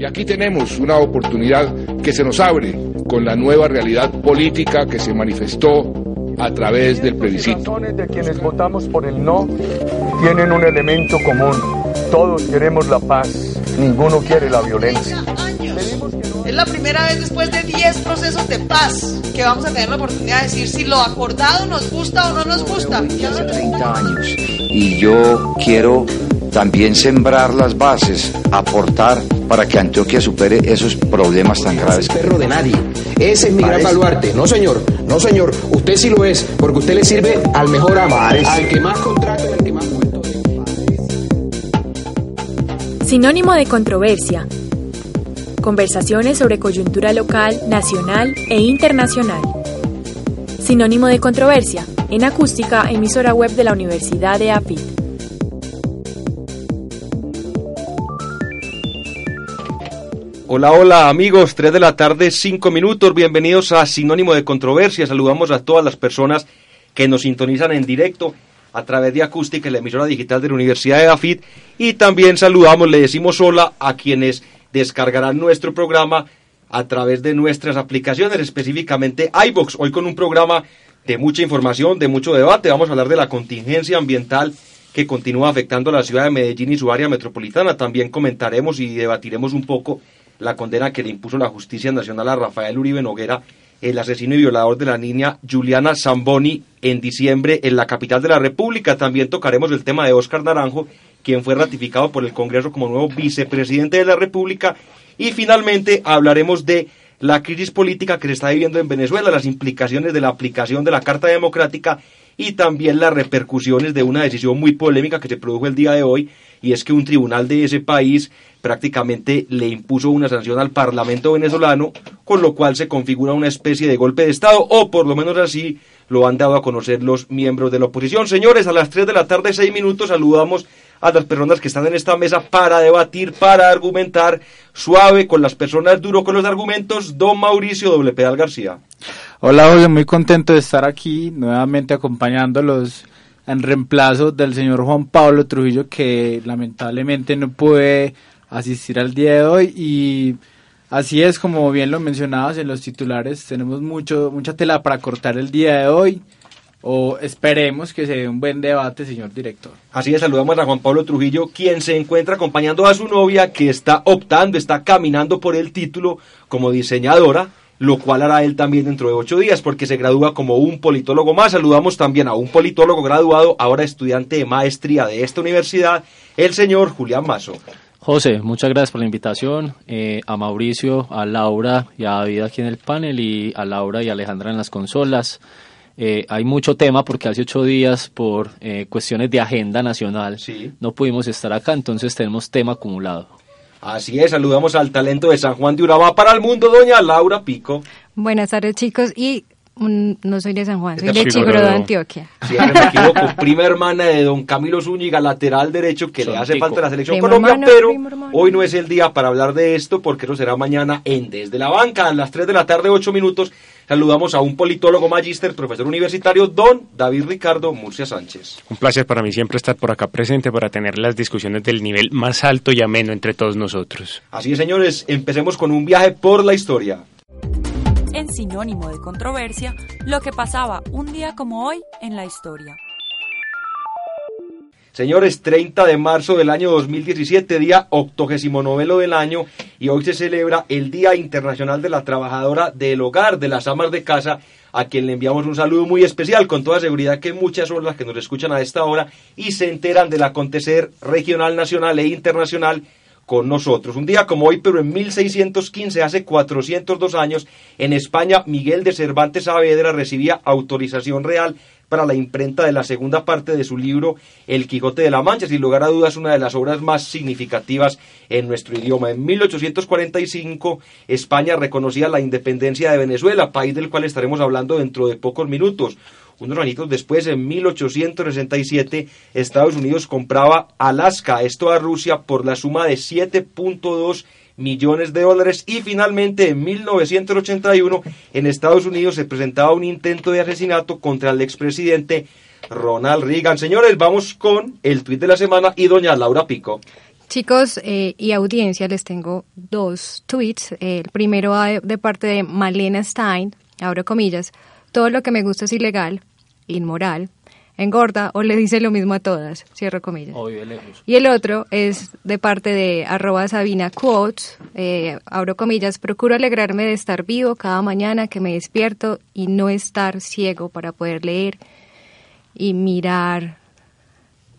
Y aquí tenemos una oportunidad que se nos abre con la nueva realidad política que se manifestó a través del plebiscito. Las de quienes votamos por el no tienen un elemento común. Todos queremos la paz, ninguno quiere la violencia. Es la primera vez después de 10 procesos de paz que vamos a tener la oportunidad de decir si lo acordado nos gusta o no nos gusta. Hace 30 años. Y yo quiero también sembrar las bases, aportar para que Antioquia supere esos problemas tan graves. Es perro de nadie. Ese es mi gran baluarte. No, señor. No, señor. Usted sí lo es, porque usted le sirve al mejor amo, al que más contrato y al que más puesto Sinónimo de controversia. Conversaciones sobre coyuntura local, nacional e internacional. Sinónimo de controversia. En acústica, emisora web de la Universidad de AFIT. Hola, hola amigos, 3 de la tarde, 5 minutos, bienvenidos a Sinónimo de Controversia, saludamos a todas las personas que nos sintonizan en directo a través de Acústica, la emisora digital de la Universidad de Dafit, y también saludamos, le decimos hola a quienes descargarán nuestro programa a través de nuestras aplicaciones, específicamente iBox, hoy con un programa de mucha información, de mucho debate, vamos a hablar de la contingencia ambiental que continúa afectando a la ciudad de Medellín y su área metropolitana, también comentaremos y debatiremos un poco la condena que le impuso la justicia nacional a Rafael Uribe Noguera, el asesino y violador de la niña Juliana Zamboni, en diciembre en la capital de la República. También tocaremos el tema de Óscar Naranjo, quien fue ratificado por el Congreso como nuevo vicepresidente de la República. Y finalmente hablaremos de la crisis política que se está viviendo en Venezuela, las implicaciones de la aplicación de la Carta Democrática y también las repercusiones de una decisión muy polémica que se produjo el día de hoy, y es que un tribunal de ese país prácticamente le impuso una sanción al Parlamento venezolano, con lo cual se configura una especie de golpe de Estado, o por lo menos así lo han dado a conocer los miembros de la oposición. Señores, a las 3 de la tarde, 6 minutos, saludamos a las personas que están en esta mesa para debatir, para argumentar, suave con las personas, duro con los argumentos, don Mauricio W. Pedal García. Hola José, muy contento de estar aquí nuevamente acompañándolos en reemplazo del señor Juan Pablo Trujillo que lamentablemente no puede asistir al día de hoy. Y así es como bien lo mencionabas en los titulares, tenemos mucho mucha tela para cortar el día de hoy. O esperemos que se dé un buen debate, señor director. Así es, saludamos a Juan Pablo Trujillo, quien se encuentra acompañando a su novia que está optando, está caminando por el título como diseñadora, lo cual hará él también dentro de ocho días, porque se gradúa como un politólogo más. Saludamos también a un politólogo graduado, ahora estudiante de maestría de esta universidad, el señor Julián Mazo. José, muchas gracias por la invitación. Eh, a Mauricio, a Laura y a David aquí en el panel y a Laura y Alejandra en las consolas. Eh, hay mucho tema porque hace ocho días por eh, cuestiones de agenda nacional no pudimos estar acá, entonces tenemos tema acumulado. Así es, saludamos al talento de San Juan de Urabá para el mundo, doña Laura Pico. Buenas tardes chicos y no soy de San Juan, soy de Chigro de Antioquia. Sí, me equivoco. Prima hermana de don Camilo Zúñiga, lateral derecho, que le hace falta la selección Colombia, pero hoy no es el día para hablar de esto, porque eso será mañana en Desde la Banca, a las 3 de la tarde, 8 minutos. Saludamos a un politólogo magíster, profesor universitario, don David Ricardo Murcia Sánchez. Un placer para mí siempre estar por acá presente para tener las discusiones del nivel más alto y ameno entre todos nosotros. Así es, señores, empecemos con un viaje por la historia sinónimo de controversia lo que pasaba un día como hoy en la historia. Señores, 30 de marzo del año 2017, día octogésimo novelo del año, y hoy se celebra el Día Internacional de la Trabajadora del Hogar, de las amas de casa, a quien le enviamos un saludo muy especial, con toda seguridad que muchas son las que nos escuchan a esta hora y se enteran del acontecer regional, nacional e internacional con nosotros. Un día como hoy, pero en 1615, hace 402 años, en España, Miguel de Cervantes Saavedra recibía autorización real para la imprenta de la segunda parte de su libro El Quijote de la Mancha, sin lugar a dudas una de las obras más significativas en nuestro idioma. En 1845 España reconocía la independencia de Venezuela, país del cual estaremos hablando dentro de pocos minutos. Unos añitos después, en 1867, Estados Unidos compraba Alaska, esto a Rusia, por la suma de 7.2 millones de dólares y finalmente en 1981 en Estados Unidos se presentaba un intento de asesinato contra el expresidente Ronald Reagan. Señores, vamos con el tuit de la semana y doña Laura Pico. Chicos eh, y audiencia, les tengo dos tweets. El primero de parte de Malena Stein, abro comillas, todo lo que me gusta es ilegal, inmoral, engorda o le dice lo mismo a todas, cierro comillas. Y el otro es de parte de arroba Sabina Quotes, eh, abro comillas, procuro alegrarme de estar vivo cada mañana que me despierto y no estar ciego para poder leer y mirar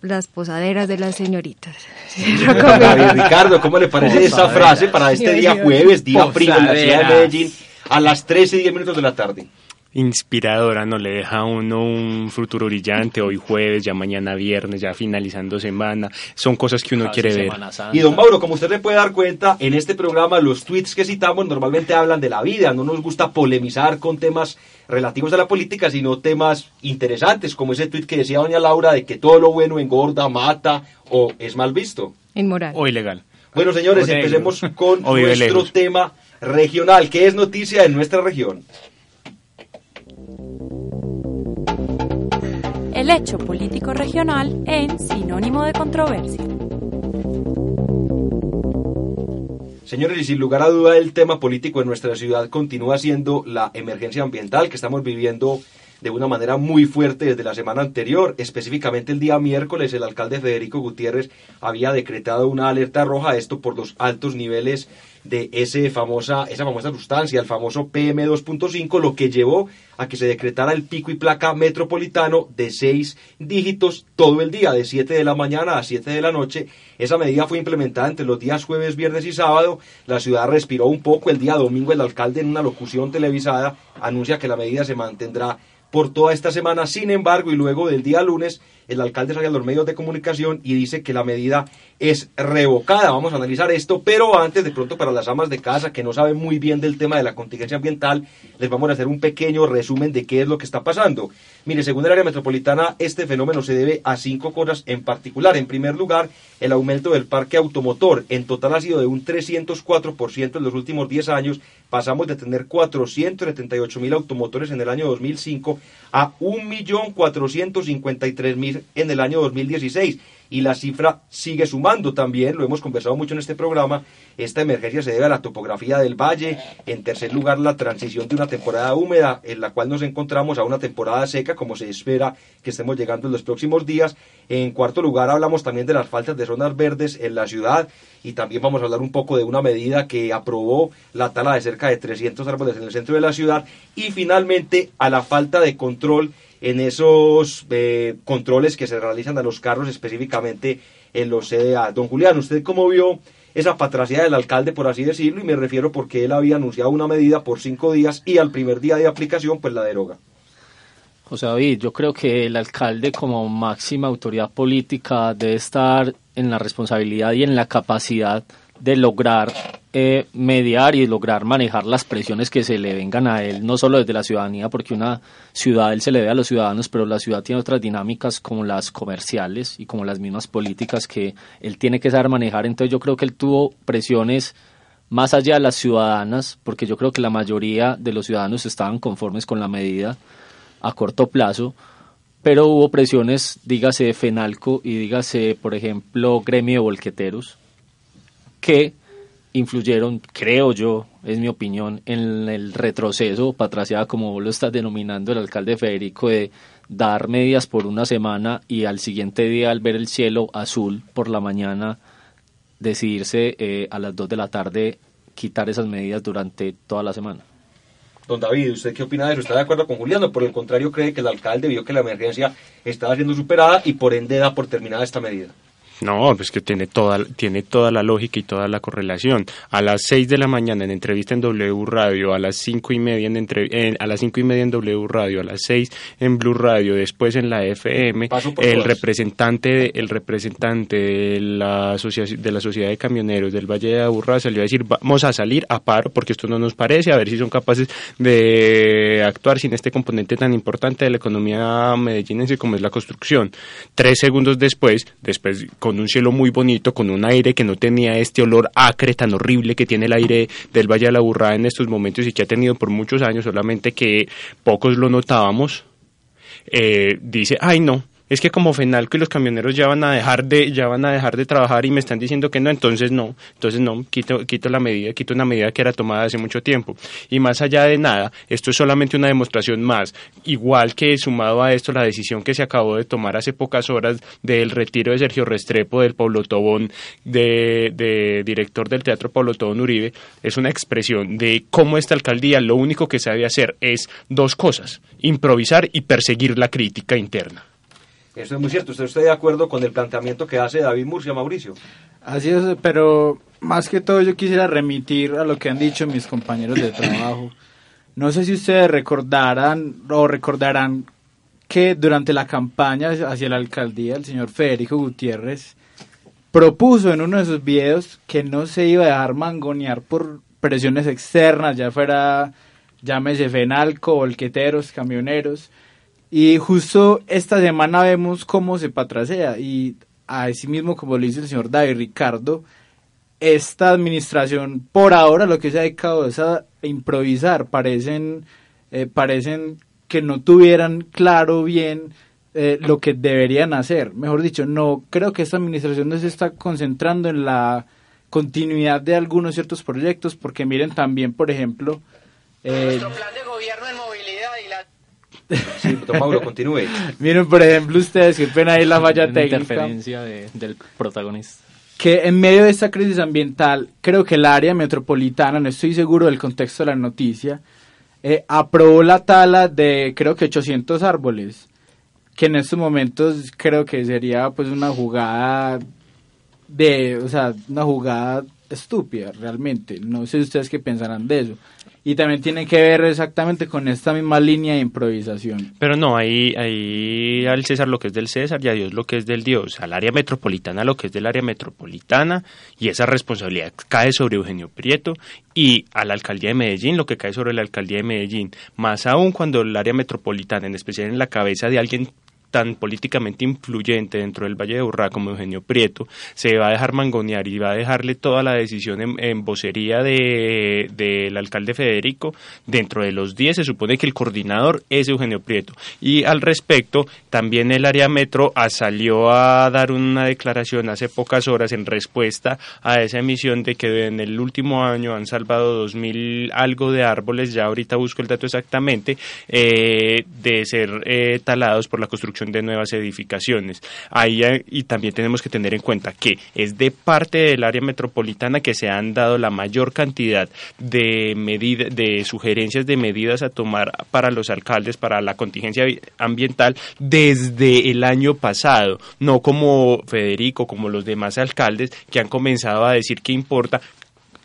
las posaderas de las señoritas. Ricardo, ¿cómo le parece esa frase para este día jueves, día frío en la ciudad de Medellín, a las 13 y 10 minutos de la tarde? Inspiradora, ¿no? Le deja a uno un futuro brillante hoy jueves, ya mañana viernes, ya finalizando semana. Son cosas que uno quiere ver. Y don Mauro, como usted le puede dar cuenta, en este programa los tweets que citamos normalmente hablan de la vida. No nos gusta polemizar con temas relativos a la política, sino temas interesantes, como ese tweet que decía doña Laura de que todo lo bueno engorda, mata o es mal visto. Inmoral. O ilegal. Bueno, señores, empecemos con nuestro tema regional. ¿Qué es noticia en nuestra región? El hecho político regional en sinónimo de controversia. Señores, y sin lugar a duda el tema político en nuestra ciudad continúa siendo la emergencia ambiental que estamos viviendo de una manera muy fuerte desde la semana anterior. Específicamente el día miércoles el alcalde Federico Gutiérrez había decretado una alerta roja, esto por los altos niveles de ese famosa, esa famosa sustancia, el famoso PM2.5, lo que llevó a que se decretara el pico y placa metropolitano de seis dígitos todo el día, de 7 de la mañana a 7 de la noche. Esa medida fue implementada entre los días jueves, viernes y sábado. La ciudad respiró un poco. El día domingo el alcalde en una locución televisada anuncia que la medida se mantendrá por toda esta semana. Sin embargo, y luego del día lunes, el alcalde sale a los medios de comunicación y dice que la medida es revocada. Vamos a analizar esto, pero antes, de pronto, para las amas de casa que no saben muy bien del tema de la contingencia ambiental, les vamos a hacer un pequeño resumen de qué es lo que está pasando. Mire, según el área metropolitana, este fenómeno se debe a cinco cosas en particular. En primer lugar, el aumento del parque automotor. En total ha sido de un 304% en los últimos 10 años. Pasamos de tener 478 mil automotores en el año 2005 a 1.453.000 en el año 2016 y la cifra sigue sumando también, lo hemos conversado mucho en este programa, esta emergencia se debe a la topografía del valle, en tercer lugar la transición de una temporada húmeda en la cual nos encontramos a una temporada seca como se espera que estemos llegando en los próximos días, en cuarto lugar hablamos también de las faltas de zonas verdes en la ciudad y también vamos a hablar un poco de una medida que aprobó la tala de cerca de 300 árboles en el centro de la ciudad. Y finalmente a la falta de control en esos eh, controles que se realizan a los carros, específicamente en los CDA. Don Julián, ¿usted cómo vio esa patracidad del alcalde, por así decirlo? Y me refiero porque él había anunciado una medida por cinco días y al primer día de aplicación, pues la deroga. José David, yo creo que el alcalde como máxima autoridad política debe estar en la responsabilidad y en la capacidad de lograr eh, mediar y lograr manejar las presiones que se le vengan a él, no solo desde la ciudadanía, porque una ciudad él se le ve a los ciudadanos, pero la ciudad tiene otras dinámicas como las comerciales y como las mismas políticas que él tiene que saber manejar. Entonces yo creo que él tuvo presiones más allá de las ciudadanas, porque yo creo que la mayoría de los ciudadanos estaban conformes con la medida a corto plazo, pero hubo presiones, dígase de FENALCO y dígase, por ejemplo, gremio de volqueteros, que influyeron, creo yo, es mi opinión, en el retroceso, patraciada como vos lo estás denominando el alcalde Federico, de dar medidas por una semana y al siguiente día al ver el cielo azul por la mañana, decidirse eh, a las 2 de la tarde quitar esas medidas durante toda la semana. Don David, ¿usted qué opina de eso? ¿Está de acuerdo con Juliano? Por el contrario, cree que el alcalde vio que la emergencia estaba siendo superada y por ende da por terminada esta medida. No, pues que tiene toda, tiene toda la lógica y toda la correlación. A las 6 de la mañana en entrevista en W Radio, a las cinco y media en, entre, a las cinco y media en W Radio, a las 6 en Blue Radio, después en la FM, el representante, el representante de la, de la Sociedad de Camioneros del Valle de Aburrá salió a decir vamos a salir a paro porque esto no nos parece, a ver si son capaces de actuar sin este componente tan importante de la economía medellinense como es la construcción. Tres segundos después, después con con un cielo muy bonito, con un aire que no tenía este olor acre tan horrible que tiene el aire del Valle de la Burrada en estos momentos y que ha tenido por muchos años, solamente que pocos lo notábamos, eh, dice, ay no, es que como Fenalco y los camioneros ya van a dejar de ya van a dejar de trabajar y me están diciendo que no, entonces no, entonces no, quito quito la medida, quito una medida que era tomada hace mucho tiempo. Y más allá de nada, esto es solamente una demostración más, igual que sumado a esto la decisión que se acabó de tomar hace pocas horas del retiro de Sergio Restrepo del Pablo Tobón de, de director del Teatro Pablo Tobón Uribe, es una expresión de cómo esta alcaldía lo único que sabe hacer es dos cosas, improvisar y perseguir la crítica interna. Eso es muy cierto. ¿Usted de acuerdo con el planteamiento que hace David Murcia, Mauricio? Así es, pero más que todo yo quisiera remitir a lo que han dicho mis compañeros de trabajo. No sé si ustedes recordarán o recordarán que durante la campaña hacia la alcaldía el señor Federico Gutiérrez propuso en uno de sus videos que no se iba a dejar mangonear por presiones externas, ya fuera llámese Fenalco, volqueteros, camioneros, y justo esta semana vemos cómo se patrasea y así mismo como lo dice el señor David Ricardo, esta administración por ahora lo que se ha dedicado es a improvisar, parecen, eh, parecen que no tuvieran claro bien eh, lo que deberían hacer. Mejor dicho, no creo que esta administración no se está concentrando en la continuidad de algunos ciertos proyectos, porque miren también, por ejemplo, eh, Nuestro plan de gobierno en Sí, don Mauro, continúe. Miren, por ejemplo, ustedes, qué pena ahí la falla técnica. interferencia de, del protagonista. Que en medio de esta crisis ambiental, creo que el área metropolitana, no estoy seguro del contexto de la noticia, eh, aprobó la tala de creo que 800 árboles, que en estos momentos creo que sería pues una jugada de, o sea, una jugada estúpida realmente. No sé ustedes qué pensarán de eso y también tiene que ver exactamente con esta misma línea de improvisación. Pero no, ahí, ahí al César lo que es del César y a Dios lo que es del Dios, al área metropolitana lo que es del área metropolitana y esa responsabilidad cae sobre Eugenio Prieto y a la alcaldía de Medellín lo que cae sobre la alcaldía de Medellín, más aún cuando el área metropolitana, en especial en la cabeza de alguien tan políticamente influyente dentro del Valle de Urrá como Eugenio Prieto, se va a dejar mangonear y va a dejarle toda la decisión en, vocería del de, alcalde Federico. Dentro de los 10 se supone que el coordinador es Eugenio Prieto. Y al respecto, también el área metro salió a dar una declaración hace pocas horas en respuesta a esa emisión de que en el último año han salvado dos mil algo de árboles, ya ahorita busco el dato exactamente, eh, de ser eh, talados por la construcción de nuevas edificaciones. Ahí y también tenemos que tener en cuenta que es de parte del área metropolitana que se han dado la mayor cantidad de de sugerencias de medidas a tomar para los alcaldes para la contingencia ambiental desde el año pasado, no como Federico, como los demás alcaldes que han comenzado a decir que importa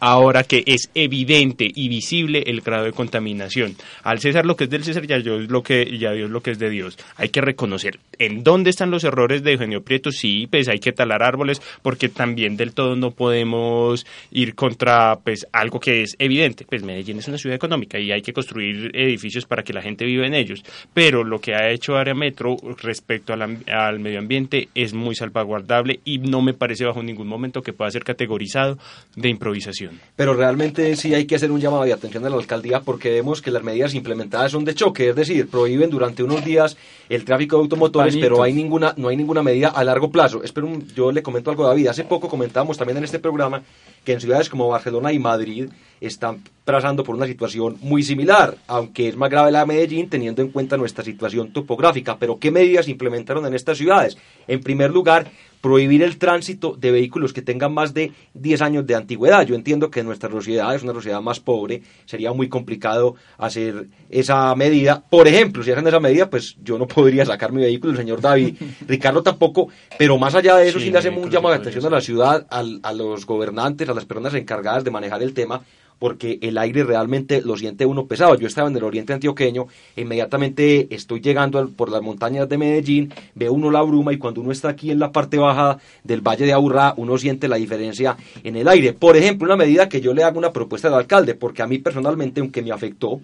ahora que es evidente y visible el grado de contaminación. Al César lo que es del César y a Dios lo que, y a Dios lo que es de Dios. Hay que reconocer en dónde están los errores de Eugenio Prieto. Sí, pues hay que talar árboles porque también del todo no podemos ir contra pues algo que es evidente. Pues Medellín es una ciudad económica y hay que construir edificios para que la gente viva en ellos. Pero lo que ha hecho Área Metro respecto al, al medio ambiente es muy salvaguardable y no me parece bajo ningún momento que pueda ser categorizado de improvisación. Pero realmente sí hay que hacer un llamado de atención a la alcaldía porque vemos que las medidas implementadas son de choque, es decir, prohíben durante unos días el tráfico de automotores, pero hay ninguna, no hay ninguna medida a largo plazo. Espero, yo le comento algo a David. Hace poco comentábamos también en este programa que en ciudades como Barcelona y Madrid están pasando por una situación muy similar, aunque es más grave la de Medellín teniendo en cuenta nuestra situación topográfica. Pero ¿qué medidas implementaron en estas ciudades? En primer lugar, prohibir el tránsito de vehículos que tengan más de 10 años de antigüedad. Yo entiendo que nuestra sociedad es una sociedad más pobre, sería muy complicado hacer esa medida. Por ejemplo, si hacen esa medida, pues yo no podría sacar mi vehículo, el señor David, Ricardo tampoco, pero más allá de eso sí, le hacemos un llamado de atención a la ciudad, a los gobernantes, a las personas encargadas de manejar el tema, porque el aire realmente lo siente uno pesado. Yo estaba en el oriente antioqueño, inmediatamente estoy llegando por las montañas de Medellín, ve uno la bruma y cuando uno está aquí en la parte baja del Valle de Aburrá, uno siente la diferencia en el aire. Por ejemplo, una medida que yo le hago una propuesta al alcalde, porque a mí personalmente, aunque me afectó,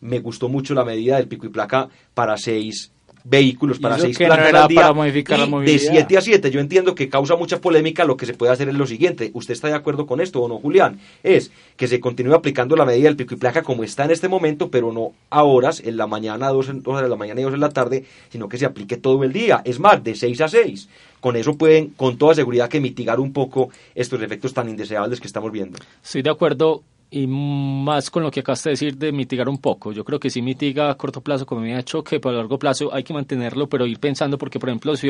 me gustó mucho la medida del pico y placa para seis vehículos para ¿Y eso seis qué plantas no al día para modificar la y de movilidad? 7 a 7. Yo entiendo que causa mucha polémica. Lo que se puede hacer es lo siguiente. ¿Usted está de acuerdo con esto o no, Julián? Es que se continúe aplicando la medida del pico y placa como está en este momento, pero no a horas, en la mañana, dos, en- dos de la mañana y dos de la tarde, sino que se aplique todo el día. Es más, de 6 a 6. Con eso pueden, con toda seguridad, que mitigar un poco estos efectos tan indeseables que estamos viendo. Estoy de acuerdo y más con lo que acabas de decir de mitigar un poco. Yo creo que sí mitiga a corto plazo como me ha hecho que por a largo plazo hay que mantenerlo, pero ir pensando porque, por ejemplo, si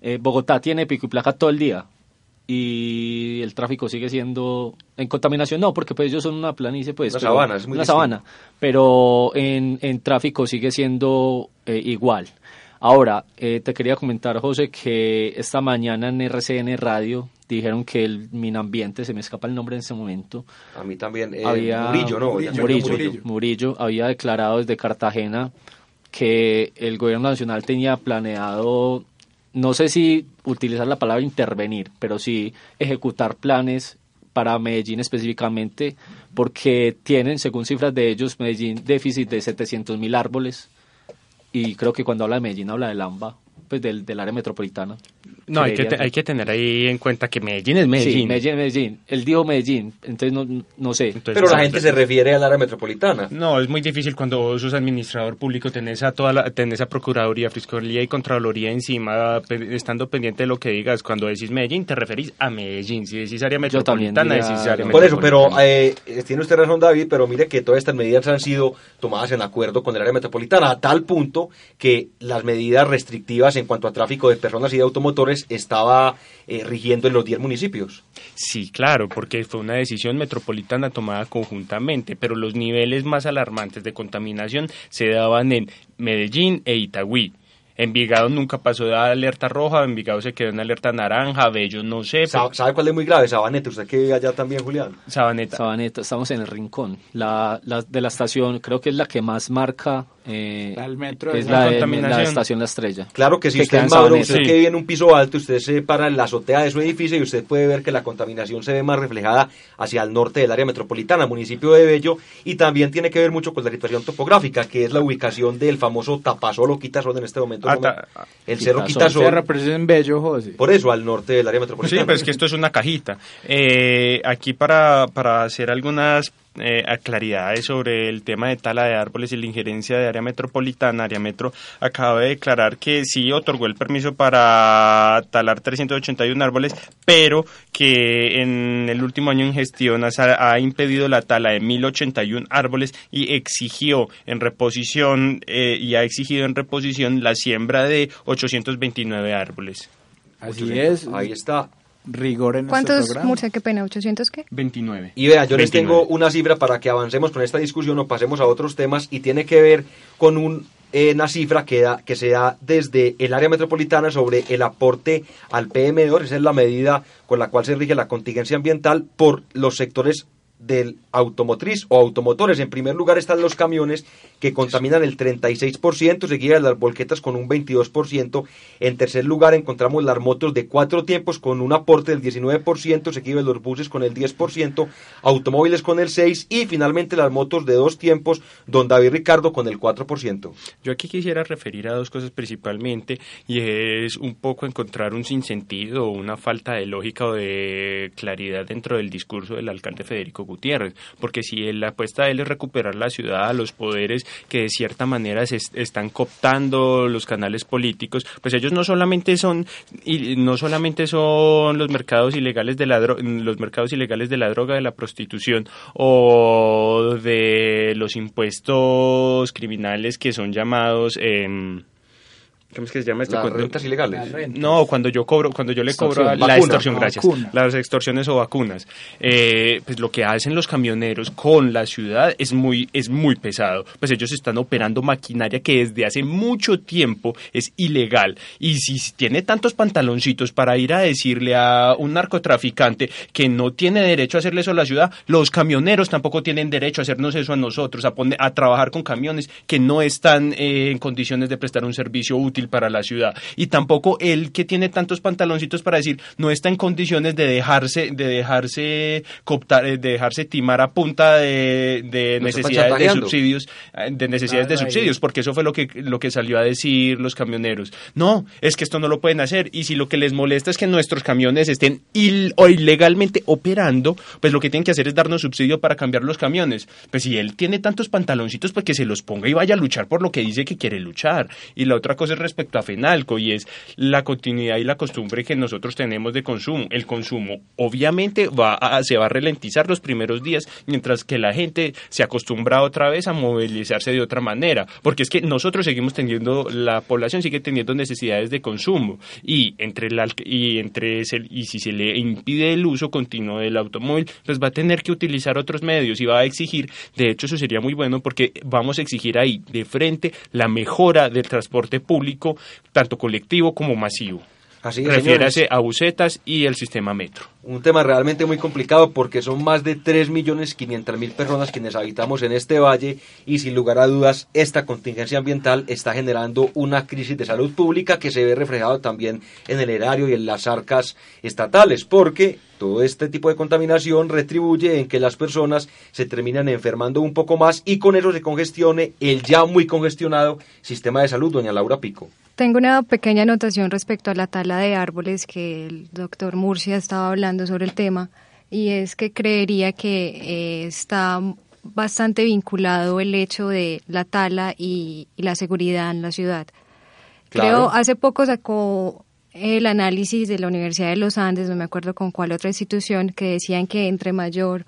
eh, Bogotá tiene pico y placa todo el día y el tráfico sigue siendo en contaminación no porque pues ellos son una planicie pues Una pero- sabana, es muy una distinto. sabana pero en, en tráfico sigue siendo eh, igual ahora eh, te quería comentar José que esta mañana en RCN Radio dijeron que el Minambiente se me escapa el nombre en este momento A mí también. eh, había Murillo, ¿no? Murillo, Murillo. Murillo, Murillo había declarado desde Cartagena que el gobierno nacional tenía planeado, no sé si utilizar la palabra intervenir, pero sí ejecutar planes para Medellín específicamente, porque tienen, según cifras de ellos, Medellín déficit de 700 mil árboles, y creo que cuando habla de Medellín habla del AMBA, pues del, del área metropolitana. No, hay que, hay que tener ahí en cuenta que Medellín es Medellín. Sí, Medellín, Medellín. Él dijo Medellín, entonces no, no sé. Pero la gente se refiere al área metropolitana. No, es muy difícil cuando vos sos administrador público, tenés a toda la, tenés a Procuraduría, Fiscalía y Contraloría encima, estando pendiente de lo que digas. Cuando decís Medellín, te referís a Medellín. Si decís área metropolitana, diría- decís área Por eso, pero eh, tiene usted razón, David, pero mire que todas estas medidas han sido tomadas en acuerdo con el área metropolitana, a tal punto que las medidas restrictivas en cuanto a tráfico de personas y de estaba eh, rigiendo en los 10 municipios. Sí, claro, porque fue una decisión metropolitana tomada conjuntamente, pero los niveles más alarmantes de contaminación se daban en Medellín e Itagüí. Envigado nunca pasó de alerta roja, Envigado se quedó en alerta naranja, Bello no sé. Sa- ¿Sabe cuál es muy grave? Sabaneta, usted que vive allá también, Julián. Sabaneta. Sabaneta, estamos en el rincón. La, la de la estación, creo que es la que más marca. Eh, metro es de la, de- contaminación. la estación La Estrella. Claro que si Que usted queda en es Mauro, usted que vive en un piso alto, usted se para en la azotea de su edificio y usted puede ver que la contaminación se ve más reflejada hacia el norte del área metropolitana, municipio de Bello, y también tiene que ver mucho con la situación topográfica, que es la ubicación del famoso Tapasol o Quitasol en este momento. Ah, ta- el cerro Quitasol, representa en Bello, José. por eso, al norte del área Sí, metropolitana. pero es que esto es una cajita. Eh, aquí para, para hacer algunas eh, claridades sobre el tema de tala de árboles y la injerencia de área metropolitana, área metro acaba de declarar que sí otorgó el permiso para talar 381 árboles, pero que en el último año en gestión ha, ha impedido la tala de 1081 árboles y exigió en reposición eh, y ha exigido en reposición la siembra de 829 árboles. Así es. Ahí está. Rigor en este ¿Cuántos, programa. Murcia, qué pena, 800 qué? 29. Y vea, yo les 29. tengo una cifra para que avancemos con esta discusión o pasemos a otros temas y tiene que ver con un, eh, una cifra que, da, que se da desde el área metropolitana sobre el aporte al PM2, esa es la medida con la cual se rige la contingencia ambiental por los sectores del automotriz o automotores. En primer lugar están los camiones que contaminan el 36%, seguida de las volquetas con un 22%. En tercer lugar encontramos las motos de cuatro tiempos con un aporte del 19%, seguido de los buses con el 10%, automóviles con el 6% y finalmente las motos de dos tiempos, don David Ricardo con el 4%. Yo aquí quisiera referir a dos cosas principalmente y es un poco encontrar un sinsentido una falta de lógica o de claridad dentro del discurso del alcalde Federico Gutiérrez, porque si la apuesta de él es recuperar la ciudad, los poderes que de cierta manera se est- están cooptando los canales políticos, pues ellos no solamente son y no solamente son los mercados ilegales de la dro- los mercados ilegales de la droga, de la prostitución o de los impuestos criminales que son llamados em, ¿Cómo es que se llama este Las rentas ilegales. Renta. No, cuando yo cobro, cuando yo le cobro Extorsión. la Vacuna. extorsión, gracias, Vacuna. las extorsiones o vacunas, eh, pues lo que hacen los camioneros con la ciudad es muy, es muy pesado. Pues ellos están operando maquinaria que desde hace mucho tiempo es ilegal. Y si tiene tantos pantaloncitos para ir a decirle a un narcotraficante que no tiene derecho a hacerle eso a la ciudad, los camioneros tampoco tienen derecho a hacernos eso a nosotros, a, poner, a trabajar con camiones que no están eh, en condiciones de prestar un servicio útil útil para la ciudad. Y tampoco él que tiene tantos pantaloncitos para decir no está en condiciones de dejarse, de dejarse cooptar, eh, de dejarse timar a punta de, de necesidades de subsidios, eh, de necesidades de ahí. subsidios, porque eso fue lo que, lo que salió a decir los camioneros. No, es que esto no lo pueden hacer. Y si lo que les molesta es que nuestros camiones estén il- o ilegalmente operando, pues lo que tienen que hacer es darnos subsidio para cambiar los camiones. Pues si él tiene tantos pantaloncitos, pues que se los ponga y vaya a luchar por lo que dice que quiere luchar. Y la otra cosa es respecto a Fenalco, y es la continuidad y la costumbre que nosotros tenemos de consumo. El consumo obviamente va a- se va a ralentizar los primeros días, mientras que la gente se acostumbra otra vez a movilizarse de otra manera, porque es que nosotros seguimos teniendo, la población sigue teniendo necesidades de consumo, y entre la, y entre y si se le impide el uso continuo del automóvil, pues va a tener que utilizar otros medios y va a exigir, de hecho eso sería muy bueno porque vamos a exigir ahí de frente la mejora del transporte público, tanto colectivo como masivo. Así es, Refiérase señores. a busetas y el sistema metro. Un tema realmente muy complicado porque son más de 3.500.000 personas quienes habitamos en este valle y sin lugar a dudas esta contingencia ambiental está generando una crisis de salud pública que se ve reflejado también en el erario y en las arcas estatales porque todo este tipo de contaminación retribuye en que las personas se terminan enfermando un poco más y con eso se congestione el ya muy congestionado sistema de salud, doña Laura Pico. Tengo una pequeña anotación respecto a la tala de árboles que el doctor Murcia estaba hablando sobre el tema y es que creería que eh, está bastante vinculado el hecho de la tala y, y la seguridad en la ciudad. Claro. Creo hace poco sacó el análisis de la Universidad de los Andes, no me acuerdo con cuál otra institución, que decían que entre mayor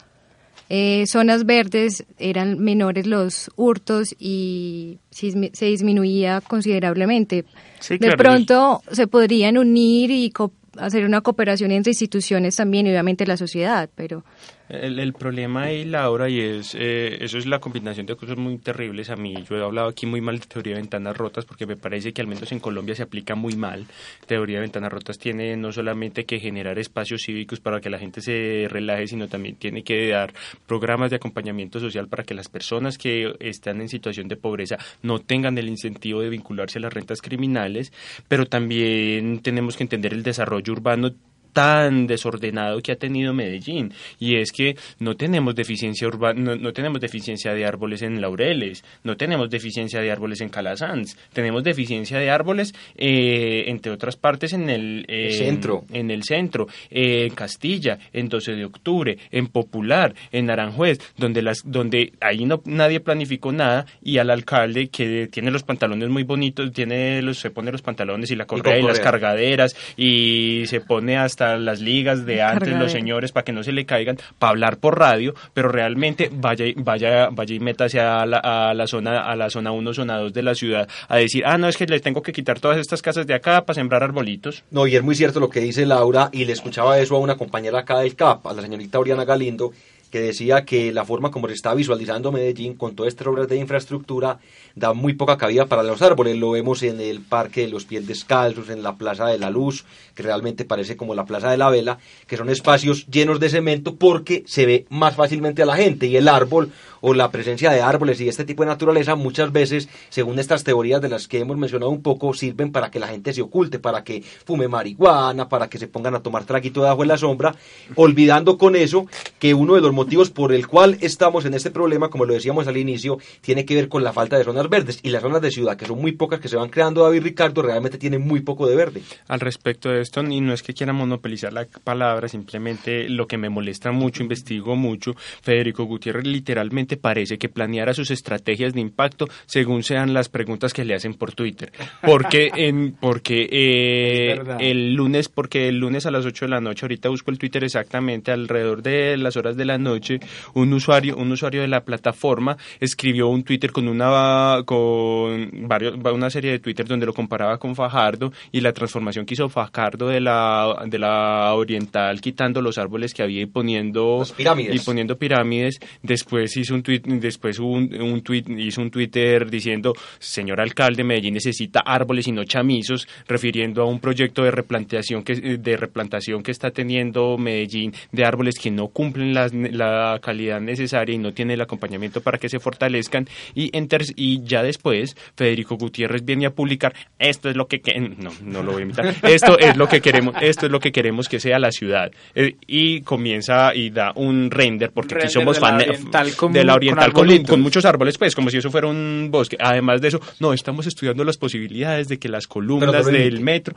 eh, zonas verdes eran menores los hurtos y se disminuía considerablemente. Sí, de claro, pronto se podrían unir y co- hacer una cooperación entre instituciones también y obviamente la sociedad, pero El, el problema ahí, Laura, y es, eh, eso es la combinación de cosas muy terribles. A mí, yo he hablado aquí muy mal de teoría de ventanas rotas porque me parece que al menos en Colombia se aplica muy mal. Teoría de ventanas rotas tiene no solamente que generar espacios cívicos para que la gente se relaje, sino también tiene que dar programas de acompañamiento social para que las personas que están en situación de pobreza no tengan el incentivo de vincularse a las rentas criminales, pero también tenemos que entender el desarrollo urbano tan desordenado que ha tenido Medellín y es que no tenemos deficiencia urbana no, no tenemos deficiencia de árboles en Laureles no tenemos deficiencia de árboles en Calasanz tenemos deficiencia de árboles eh, entre otras partes en el, eh, El centro. en el centro eh, en Castilla en 12 de octubre en Popular en Aranjuez donde las donde ahí no nadie planificó nada y al alcalde que tiene los pantalones muy bonitos tiene los se pone los pantalones y la correa y, las cargaderas y se pone hasta las ligas de antes Cargadera. los señores para que no se le caigan para hablar por radio pero realmente vaya y- vaya vaya y métase a la, a la zona a la zona 1 zona 2 de la ciudad a decir ah no es que le tengo que quitar todas estas casas de acá para sembrar arbolitos No, y es muy cierto lo que dice Laura, y le escuchaba eso a una compañera acá del CAP, a la señorita Oriana Galindo, que decía que la forma como se está visualizando Medellín con todas estas obras de infraestructura da muy poca cabida para los árboles. Lo vemos en el Parque de los Pies Descalzos, en la Plaza de la Luz, que realmente parece como la Plaza de la Vela, que son espacios llenos de cemento porque se ve más fácilmente a la gente y el árbol o la presencia de árboles y este tipo de naturaleza muchas veces, según estas teorías de las que hemos mencionado un poco, sirven para que la gente se oculte, para que fume marihuana, para que se pongan a tomar traguito debajo de la sombra, olvidando con eso que uno de los motivos por el cual estamos en este problema, como lo decíamos al inicio, tiene que ver con la falta de zonas verdes y las zonas de ciudad, que son muy pocas que se van creando, David Ricardo, realmente tienen muy poco de verde. al respecto de esto, y no es que quiera monopolizar la palabra, simplemente lo que me molesta mucho, investigo mucho, Federico Gutiérrez literalmente parece que planeara sus estrategias de impacto según sean las preguntas que le hacen por Twitter. Porque, en, porque eh, el lunes, porque el lunes a las 8 de la noche, ahorita busco el Twitter exactamente, alrededor de las horas de la noche, un usuario, un usuario de la plataforma escribió un Twitter con una con varios, una serie de Twitter donde lo comparaba con Fajardo y la transformación que hizo Fajardo de la de la oriental quitando los árboles que había y poniendo y poniendo pirámides después hizo un tweet, después un, un tweet, hizo un Twitter diciendo, señor alcalde, Medellín necesita árboles y no chamizos, refiriendo a un proyecto de replantación que, de replantación que está teniendo Medellín de árboles que no cumplen la, la calidad necesaria y no tiene el acompañamiento para que se fortalezcan. Y, y ya después, Federico Gutiérrez viene a publicar, esto es lo que, no, no lo voy a imitar, esto es lo que queremos, esto es lo que queremos que sea la ciudad. Eh, y comienza y da un render, porque aquí somos fan de la oriental con, con, muchos árboles, pues, como si eso fuera un bosque. Además de eso, no, estamos estudiando las posibilidades de que las columnas del metro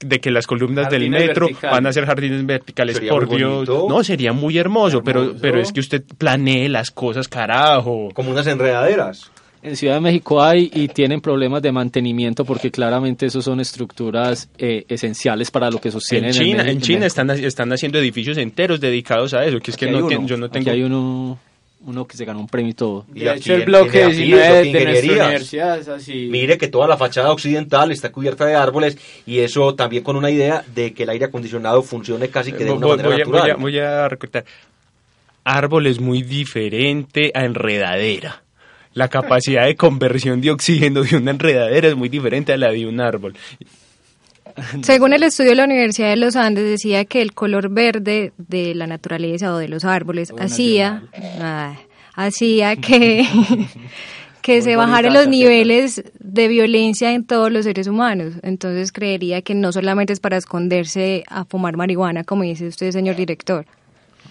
de que las columnas del metro van a ser jardines verticales por Dios. No, sería muy hermoso, pero pero es que usted planee las cosas, carajo. Como unas enredaderas. En Ciudad de México hay y tienen problemas de mantenimiento porque claramente esos son estructuras eh, esenciales para lo que sostienen. En China, en, China están, están haciendo edificios enteros dedicados a eso, que es que no, yo no tengo... Aquí hay uno uno que se ganó un premio y todo. Y aquí, el bloque de, de, nuestra universidad es así. Mire que toda la fachada occidental está cubierta de árboles y eso también con una idea de que el aire acondicionado funcione casi que de una manera natural. Voy a, voy Árbol es muy diferente a enredadera. La capacidad de conversión de oxígeno de una enredadera es muy diferente a la de un árbol. Según el estudio de la Universidad de los Andes, decía que el color verde de la naturaleza o de los árboles hacía, hacía que, que se bajaran los niveles de violencia en todos los seres humanos. Entonces creería que no solamente es para esconderse a fumar marihuana, como dice usted, señor director.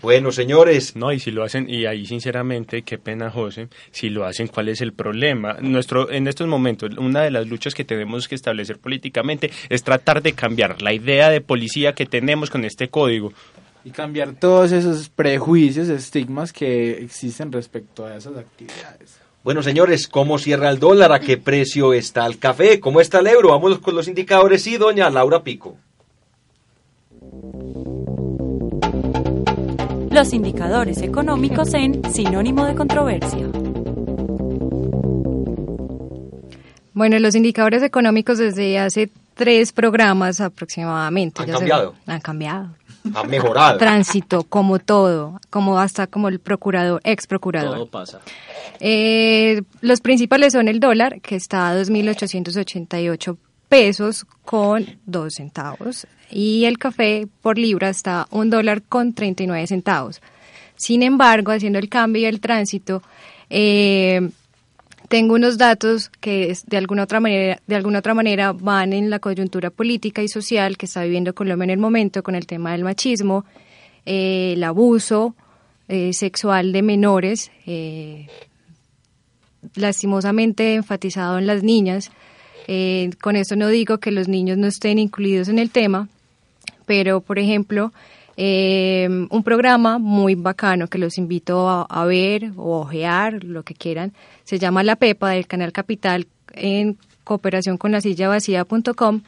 Bueno, señores. No, y si lo hacen, y ahí sinceramente, qué pena, José, si lo hacen, ¿cuál es el problema? Nuestro, en estos momentos, una de las luchas que tenemos que establecer políticamente es tratar de cambiar la idea de policía que tenemos con este código. Y cambiar todos esos prejuicios, estigmas que existen respecto a esas actividades. Bueno, señores, ¿cómo cierra el dólar? ¿A qué precio está el café? ¿Cómo está el euro? Vamos con los indicadores. Sí, doña Laura Pico. Los indicadores económicos en Sinónimo de Controversia. Bueno, los indicadores económicos desde hace tres programas aproximadamente. ¿Han cambiado? han cambiado. Han mejorado. Tránsito, como todo, como hasta como el procurador, ex procurador. Todo pasa. Eh, los principales son el dólar, que está a 2.888 pesos con dos centavos y el café por libra está un dólar con 39 centavos. Sin embargo, haciendo el cambio y el tránsito, eh, tengo unos datos que de alguna otra manera, de alguna otra manera van en la coyuntura política y social que está viviendo Colombia en el momento con el tema del machismo, eh, el abuso eh, sexual de menores, lastimosamente enfatizado en las niñas. Con esto no digo que los niños no estén incluidos en el tema, pero por ejemplo, eh, un programa muy bacano que los invito a, ver o ojear, lo que quieran, se llama La Pepa del canal Capital en cooperación con la silla vacía.com,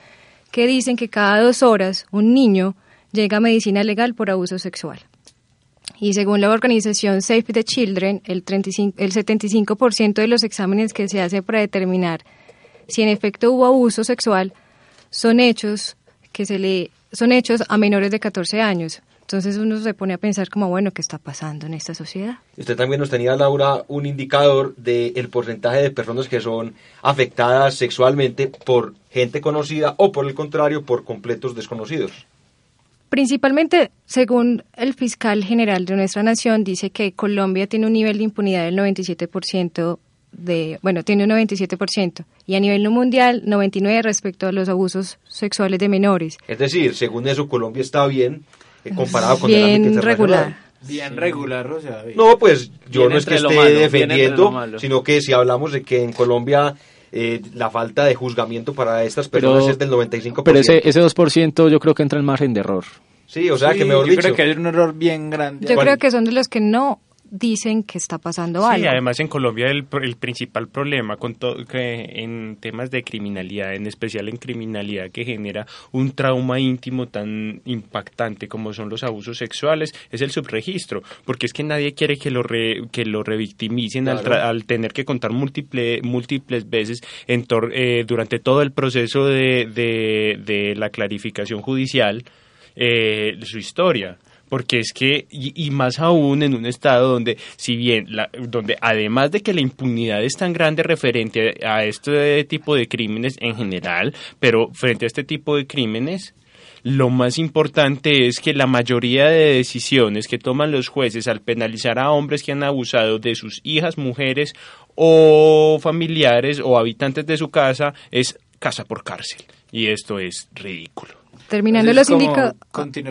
que dicen que cada dos horas un niño llega a medicina legal por abuso sexual. Y según la organización Save the Children, el, 35, el 75% de los exámenes que se hace para determinar si en efecto hubo abuso sexual son hechos que se le son hechos a menores de 14 años. Entonces uno se pone a pensar como, bueno, ¿qué está pasando en esta sociedad? Usted también nos tenía, Laura, un indicador del porcentaje de personas que son afectadas sexualmente por gente conocida o, por el contrario, por completos desconocidos. Principalmente, según el fiscal general de nuestra nación, dice que Colombia tiene un nivel de impunidad del 97% de, bueno, tiene un 97% y a nivel mundial 99 respecto a los abusos sexuales de menores. Es decir, según eso Colombia está bien eh, comparado con el ámbito regular. Bien regular, o sea, No, pues yo no es que esté defendiendo, sino que si hablamos de que en Colombia eh, la falta de juzgamiento para estas personas es del 95%. Pero ese, ese 2% yo creo que entra en margen de error. Sí, o sea que mejor yo creo que hay un error bien grande. Yo creo que son de los que no dicen que está pasando algo. Sí, además en Colombia el, el principal problema con todo que en temas de criminalidad, en especial en criminalidad que genera un trauma íntimo tan impactante como son los abusos sexuales, es el subregistro, porque es que nadie quiere que lo que lo revictimicen al, tener que contar múltiple, múltiples veces en eh, durante todo el proceso de, de, la clarificación judicial eh, su historia porque es que, y, más aún en un estado donde, si bien, la, donde además de que la impunidad es tan grande referente a este tipo de crímenes en general, pero frente a este tipo de crímenes, lo más importante es que la mayoría de decisiones que toman los jueces al penalizar a hombres que han abusado de sus hijas, mujeres o familiares o habitantes de su casa es casa por cárcel. Y esto es ridículo. Terminando los indicadores.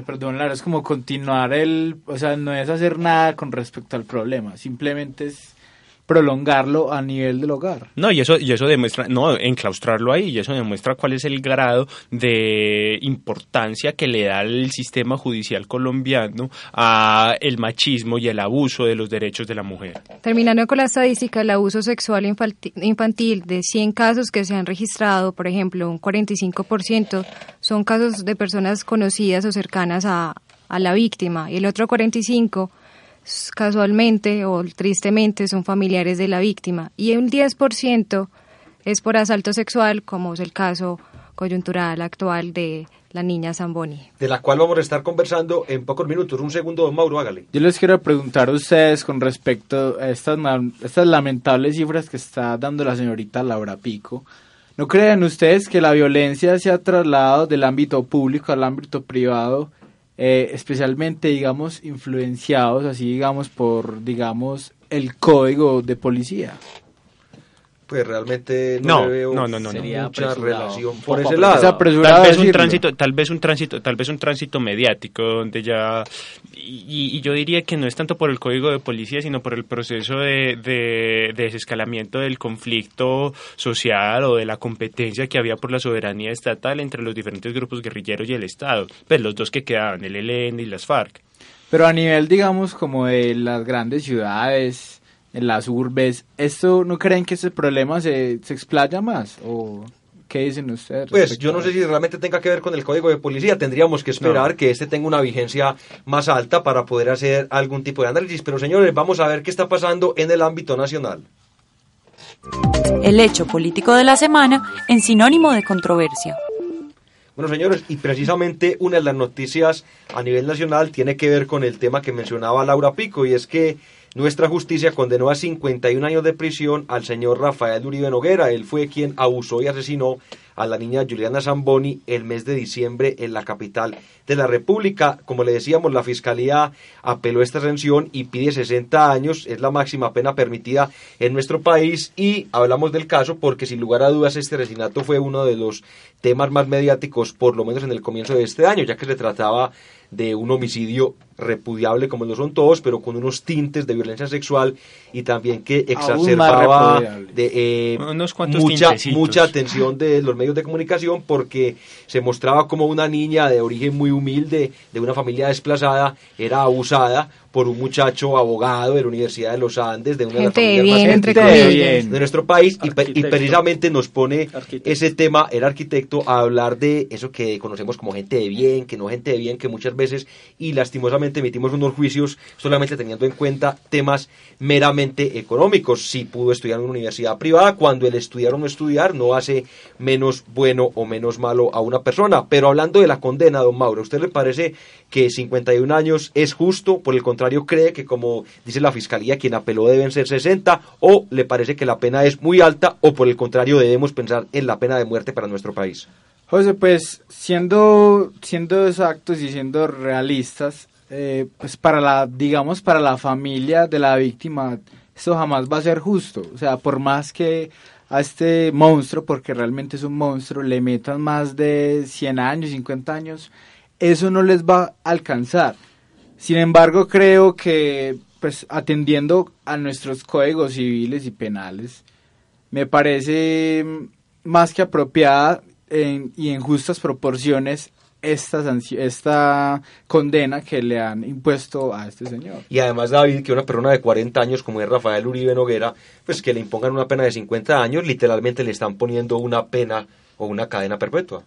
Perdón, es como continuar el. O sea, no es hacer nada con respecto al problema, simplemente es prolongarlo a nivel del hogar. No, y eso, y eso demuestra, no, enclaustrarlo ahí, y eso demuestra cuál es el grado de importancia que le da el sistema judicial colombiano a el machismo y el abuso de los derechos de la mujer. Terminando con la estadística, el abuso sexual infantil de 100 casos que se han registrado, por ejemplo, un 45% son casos de personas conocidas o cercanas a, a la víctima, y el otro 45% casualmente o tristemente son familiares de la víctima y un 10% es por asalto sexual, como es el caso coyuntural actual de la niña Zamboni. De la cual vamos a estar conversando en pocos minutos. Un segundo, don Mauro, hágale. Yo les quiero preguntar a ustedes con respecto a estas, estas lamentables cifras que está dando la señorita Laura Pico. ¿No creen ustedes que la violencia se ha trasladado del ámbito público al ámbito privado eh, especialmente, digamos, influenciados, así digamos, por, digamos, el código de policía pues realmente no, no veo no, no, no, mucha relación por ese lado. Tal vez un tránsito, tal vez un tránsito, tal vez un tránsito mediático donde ya y, y, yo diría que no es tanto por el código de policía, sino por el proceso de, de, de, desescalamiento del conflicto social o de la competencia que había por la soberanía estatal entre los diferentes grupos guerrilleros y el Estado, pues los dos que quedaban, el ELN y las FARC. Pero a nivel, digamos, como de las grandes ciudades, en las urbes. ¿Esto no creen que ese problema se, se explaya más? ¿O qué dicen ustedes? Pues yo no sé si realmente tenga que ver con el código de policía. Tendríamos que esperar que este tenga una vigencia más alta para poder hacer algún tipo de análisis. Pero señores, vamos a ver qué está pasando en el ámbito nacional. El hecho político de la semana en sinónimo de controversia. Bueno, señores, y precisamente una de las noticias a nivel nacional tiene que ver con el tema que mencionaba Laura Pico, y es que nuestra justicia condenó a 51 años de prisión al señor Rafael Uribe Noguera. Él fue quien abusó y asesinó a la niña Juliana Zamboni el mes de diciembre en la capital de la República. Como le decíamos, la Fiscalía apeló esta sanción y pide 60 años, es la máxima pena permitida en nuestro país y hablamos del caso porque sin lugar a dudas este asesinato fue uno de los temas más mediáticos, por lo menos en el comienzo de este año, ya que se trataba de un homicidio repudiable como lo son todos, pero con unos tintes de violencia sexual y también que exacerbaba de, eh, mucha, mucha atención de los medios de comunicación porque se mostraba como una niña de origen muy humilde, de una familia desplazada, era abusada por un muchacho abogado de la Universidad de los Andes, de una de las familias más de, nuestro país, y, y, precisamente nos pone ese tema, el arquitecto, a hablar de eso que conocemos como gente de bien, que no gente de bien, que muchas veces, y lastimosamente emitimos unos juicios solamente teniendo en cuenta temas meramente económicos. Si pudo estudiar en una universidad privada, cuando el estudiar o no estudiar no hace menos bueno o menos malo a una persona. Pero hablando de la condena, don Mauro, ¿a usted le parece que 51 años es justo? Por el contrario, cree que, como dice la fiscalía, quien apeló deben ser 60, o le parece que la pena es muy alta, o por el contrario, debemos pensar en la pena de muerte para nuestro país. José, pues siendo, siendo exactos y siendo realistas, eh, pues para la, digamos, para la familia de la víctima, eso jamás va a ser justo. O sea, por más que a este monstruo, porque realmente es un monstruo, le metan más de 100 años, 50 años, eso no les va a alcanzar. Sin embargo, creo que, pues, atendiendo a nuestros códigos civiles y penales, me parece más que apropiada y en justas proporciones esta, esta condena que le han impuesto a este señor. Y además, David, que una persona de 40 años como es Rafael Uribe Noguera, pues que le impongan una pena de 50 años, literalmente le están poniendo una pena o una cadena perpetua.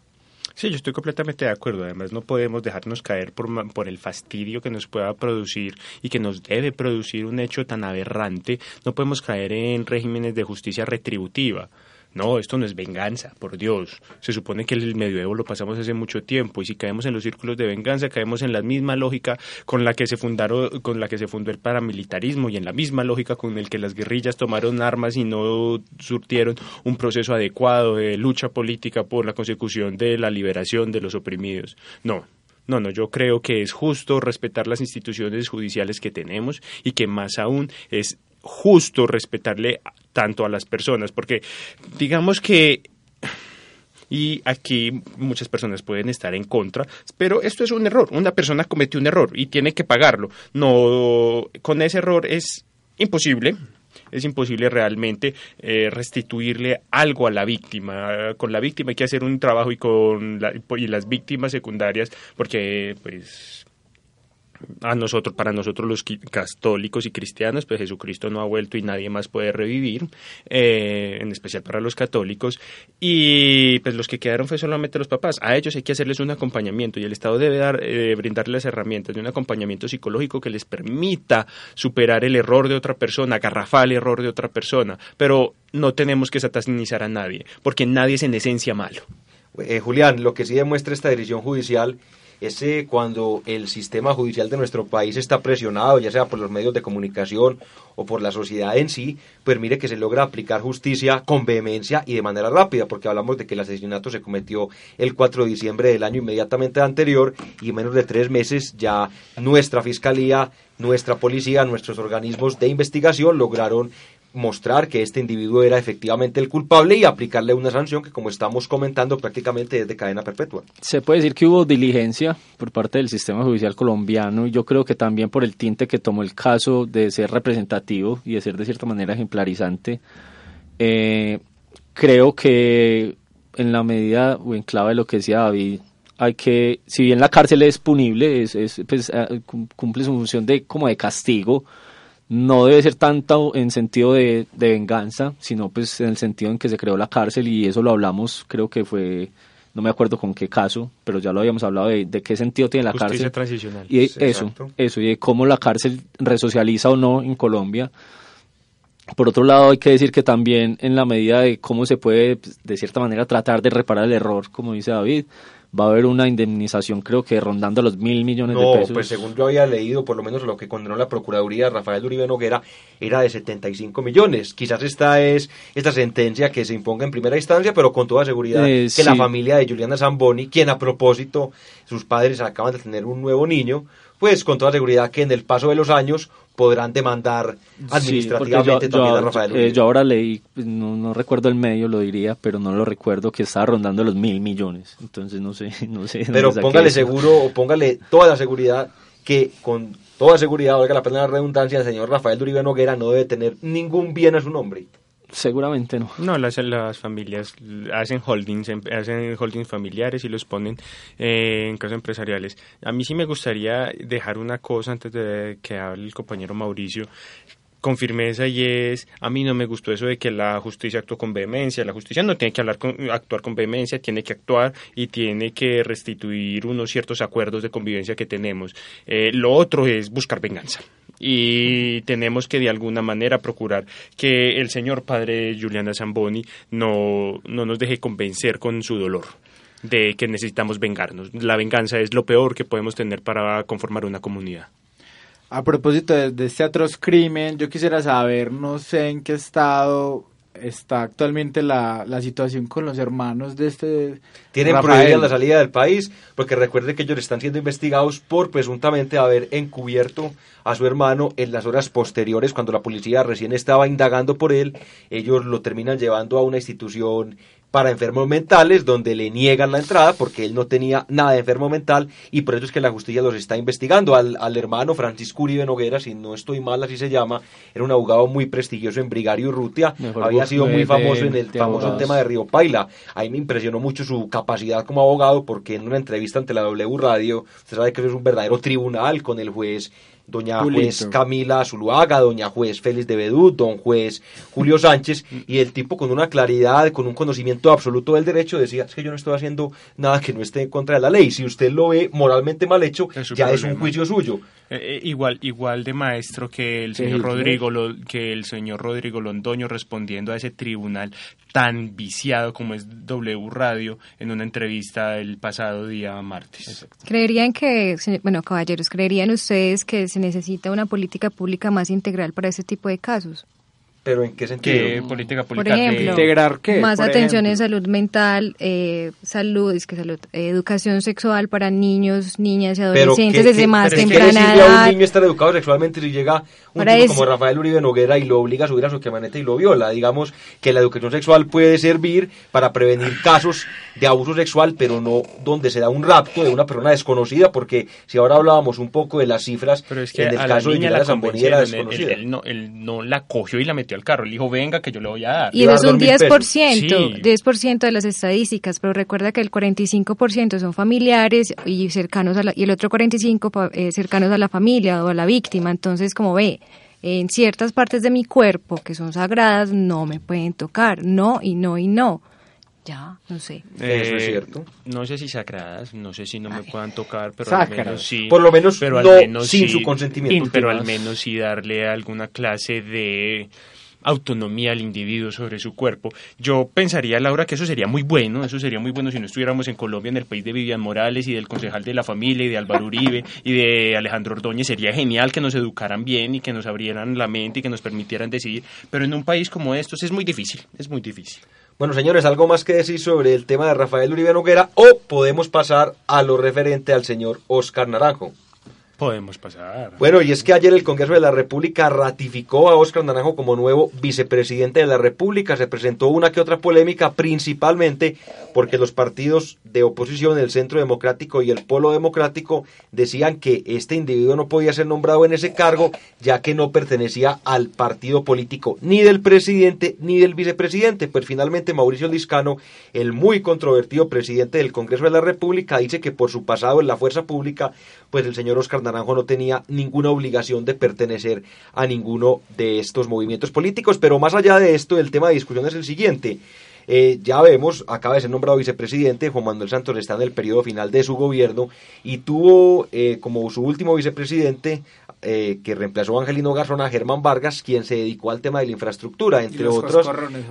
Sí, yo estoy completamente de acuerdo. Además, no podemos dejarnos caer por, por el fastidio que nos pueda producir y que nos debe producir un hecho tan aberrante. No podemos caer en regímenes de justicia retributiva No, esto no es venganza, por Dios. Se supone que el medioevo lo pasamos hace mucho tiempo y si caemos en los círculos de venganza, caemos en la misma lógica con la que se fundaron, con la que se fundó el paramilitarismo y en la misma lógica con el que las guerrillas tomaron armas y no surtieron un proceso adecuado de lucha política por la consecución de la liberación de los oprimidos. No, no, no, yo creo que es justo respetar las instituciones judiciales que tenemos y que más aún es justo respetarle tanto a las personas, porque digamos que y aquí muchas personas pueden estar en contra, pero esto es un error. Una persona cometió un error y tiene que pagarlo. No, con ese error es imposible. Es imposible realmente eh, restituirle algo a la víctima. Con la víctima hay que hacer un trabajo y con y las víctimas secundarias, porque pues a nosotros, para nosotros los católicos y cristianos, pues Jesucristo no ha vuelto y nadie más puede revivir, eh, en especial para los católicos, y pues los que quedaron fue solamente los papás. A ellos hay que hacerles un acompañamiento y el Estado debe dar, eh, brindarles herramientas de un acompañamiento psicológico que les permita superar el error de otra persona, agarrafar el error de otra persona, pero no tenemos que satanizar a nadie, porque nadie es en esencia malo. Eh, Julián, lo que sí demuestra esta decisión judicial ese cuando el sistema judicial de nuestro país está presionado, ya sea por los medios de comunicación o por la sociedad en sí, pues mire que se logra aplicar justicia con vehemencia y de manera rápida, porque hablamos de que el asesinato se cometió el 4 de diciembre del año inmediatamente anterior y en menos de tres meses ya nuestra fiscalía, nuestra policía, nuestros organismos de investigación lograron mostrar que este individuo era efectivamente el culpable y aplicarle una sanción que, como estamos comentando, prácticamente es de cadena perpetua. Se puede decir que hubo diligencia por parte del sistema judicial colombiano y yo creo que también por el tinte que tomó el caso de ser representativo y de ser de cierta manera ejemplarizante. Eh, creo que en la medida o en clave de lo que decía David, hay que, si bien la cárcel es punible, es, es pues, eh, cumple su función de como de castigo, no debe ser tanto en sentido de, venganza, sino pues en el sentido en que se creó la cárcel y eso lo hablamos, creo que fue, no me acuerdo con qué caso, pero ya lo habíamos hablado de, de qué sentido tiene la Justicia cárcel. transicional. Y eso, eso, y de cómo la cárcel resocializa o no en Colombia. Por otro lado, hay que decir que también en la medida de cómo se puede, pues, de cierta manera, tratar de reparar el error, como dice David, va a haber una indemnización creo que rondando los mil millones de pesos. pues según yo había leído, por lo menos lo que condenó la Procuraduría Rafael Uribe Noguera era de 75 millones. Quizás esta es esta sentencia que se imponga en primera instancia, pero con toda seguridad Eh, que la familia de Juliana Zamboni, quien a propósito sus padres acaban de tener un nuevo niño, pues con toda seguridad que en el paso de los años podrán demandar administrativamente Sí, porque yo, también yo- a Rafael eh, Uribe. yo ahora leí, pues, no, no recuerdo el medio, lo diría, pero no lo recuerdo, que estaba rondando los mil millones. Entonces no sé, no sé. Pero póngale eso. seguro o póngale toda la seguridad que con toda seguridad, valga la pena la redundancia, el señor Rafael Uribe Noguera no debe tener ningún bien a su nombre. Seguramente no. No, las, las familias hacen holdings, em- hacen holdings familiares y los ponen eh, en casos empresariales. A mí sí me gustaría dejar una cosa antes de que hable el compañero Mauricio con firmeza y es, a mí no me gustó eso de que la justicia actuó con vehemencia, la justicia no tiene que hablar con, actuar con vehemencia, tiene que actuar y tiene que restituir unos ciertos acuerdos de convivencia que tenemos. Eh, lo otro es buscar venganza y tenemos que de alguna manera procurar que el señor padre Juliana Zamboni no, no nos deje convencer con su dolor de que necesitamos vengarnos. La venganza es lo peor que podemos tener para conformar una comunidad. A propósito de, de este atroz crimen, yo quisiera saber, no sé en qué estado está actualmente la, la situación con los hermanos de este Tienen Rafael. prohibida la salida del país porque recuerde que ellos están siendo investigados por presuntamente haber encubierto a su hermano en las horas posteriores cuando la policía recién estaba indagando por él. Ellos lo terminan llevando a una institución para enfermos mentales donde le niegan la entrada porque él no tenía nada de enfermo mental y por eso es que la justicia los está investigando. Al, al hermano Francisco Uribe Noguera, si no estoy mal así se llama, era un abogado muy prestigioso en Brigario Mejor había sido muy famoso en el famoso abogados. tema de Río Paila. Ahí me impresionó mucho su capacidad como abogado porque en una entrevista ante la W Radio, usted sabe que eso es un verdadero tribunal con el juez doña Julito. juez Camila Zuluaga, doña juez Félix de Bedut, don juez Julio Sánchez, y el tipo con una claridad, con un conocimiento absoluto del derecho decía, es que yo no estoy haciendo nada que no esté en contra de la ley. Si usted lo ve moralmente mal hecho, Es ya es un juicio suyo. Eh, eh, igual, igual de maestro que el señor. Rodrigo, Lo- que el señor Rodrigo Londoño respondiendo a ese tribunal tan viciado como es W Radio en una entrevista el pasado día martes. ¿Creerían que, bueno, caballeros, creerían ustedes que se necesita una política pública más integral para este tipo de casos? Pero ¿en qué sentido? ¿Qué política Por pública de- ejemplo, ¿Integrar qué? más Por atención en ejemplo. salud mental, eh, salud, es que salud, eh, educación sexual para niños, niñas y adolescentes ¿qué- desde qué- más pero es temprana sirve a edad. un niño estar educado sexualmente si llega un tipo eso- como Rafael Uribe Noguera y lo obliga a subir a su camioneta y lo viola. Digamos que la educación sexual puede servir para prevenir casos de abuso sexual, pero no donde se da un rapto de una persona desconocida, porque si ahora hablábamos un poco de las cifras, Pero es que en el a la caso de niña Yolanda la Zamboni era convencieron, él, desconocida. él no, él no la cogió y la metió al carro, le dijo, venga que yo le voy a dar. Y eso es un 10%, Sí. 10% de las estadísticas, pero recuerda que el 45% son familiares y cercanos a la, y el otro 45% pa- eh, cercanos a la familia o a la víctima. Entonces, como ve, en ciertas partes de mi cuerpo que son sagradas no me pueden tocar, no y no y no. Ya, no sé. Eso es Eh, cierto. No sé si sagradas, no sé si no me puedan tocar, pero Sacras. al menos sí. Por lo menos pero no al menos sin sí- su consentimiento. Pero al menos sí darle alguna clase de autonomía al individuo sobre su cuerpo. Yo pensaría, Laura, que eso sería muy bueno, eso sería muy bueno si no estuviéramos en Colombia, en el país de Vivian Morales y del concejal de la familia y de Álvaro Uribe y de Alejandro Ordóñez. Sería genial que nos educaran bien y que nos abrieran la mente y que nos permitieran decidir, pero en un país como estos es muy difícil, es muy difícil. Bueno, señores, ¿algo más que decir sobre el tema de Rafael Uribe Noguera o podemos pasar a lo referente al señor Oscar Naranjo? Podemos pasar. Bueno, y es que ayer el Congreso de la República ratificó a Óscar Naranjo como nuevo vicepresidente de la República. Se presentó una que otra polémica, principalmente porque los partidos de oposición, el Centro Democrático y el Polo Democrático, decían que este individuo no podía ser nombrado en ese cargo, ya que no pertenecía al partido político ni del presidente ni del vicepresidente. Pues finalmente Mauricio Liscano, el muy controvertido presidente del Congreso de la República, dice que por su pasado en la fuerza pública, pues el señor Oscar Naranjo no tenía ninguna obligación de pertenecer a ninguno de estos movimientos políticos. Pero más allá de esto, el tema de discusión es el siguiente. Eh, ya vemos, acaba de ser nombrado vicepresidente, Juan Manuel Santos está en el periodo final de su gobierno y tuvo eh, como su último vicepresidente eh, que reemplazó a Angelino Garzón a Germán Vargas, quien se dedicó al tema de la infraestructura, entre otros,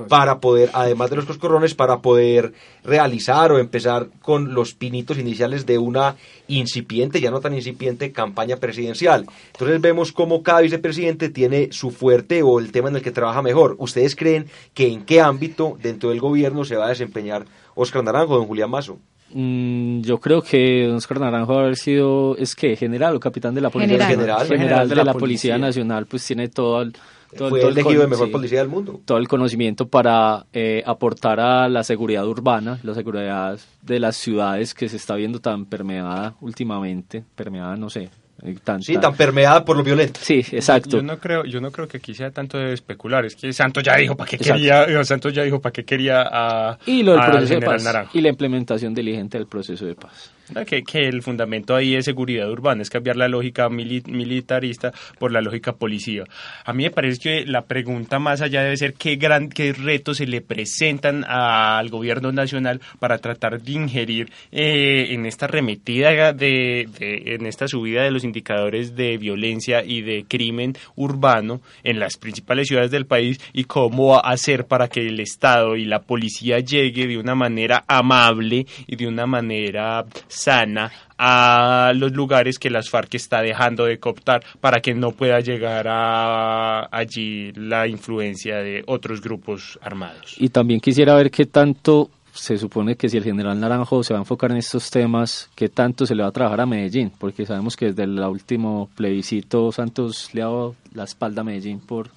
para poder, además de los coscorrones, para poder realizar o empezar con los pinitos iniciales de una incipiente, ya no tan incipiente, campaña presidencial. Entonces vemos cómo cada vicepresidente tiene su fuerte o el tema en el que trabaja mejor. ¿Ustedes creen que en qué ámbito dentro del gobierno se va a desempeñar Oscar Naranjo, don Julián Mazo? Mm, yo creo que Oscar Naranjo haber sido, es que general o capitán de la policía General. General. General de, la, policía. Nacional, pues tiene todo el, todo, Fue todo el elegido con- el mejor sí, policía del mundo. todo el conocimiento para eh, aportar a la seguridad urbana, la seguridad de las ciudades que se está viendo tan permeada últimamente, permeada, no sé, tan, Sí, tan permeada por lo violento. Sí, exacto. Yo no creo, yo no creo que aquí sea tanto de especular. Es que Santos ya dijo para qué Exacto. quería, eh, Santos ya dijo para qué quería a, y lo del proceso de paz Naranjo. y la implementación diligente del proceso de paz. Que, que el fundamento ahí es seguridad urbana, es cambiar la lógica mili- militarista por la lógica policía. A mí me parece que la pregunta más allá debe ser qué gran, qué retos se le presentan al gobierno nacional para tratar de ingerir eh, en esta remetida de, de- en esta subida de los indicadores de violencia y de crimen urbano en las principales ciudades del país y cómo hacer para que el Estado y la policía llegue de una manera amable y de una manera sana a los lugares que las FARC está dejando de cooptar para que no pueda llegar a allí la influencia de otros grupos armados. Y también quisiera ver qué tanto se supone que si el general Naranjo se va a enfocar en estos temas, qué tanto se le va a trabajar a Medellín, porque sabemos que desde el último plebiscito Santos le ha dado la espalda a Medellín por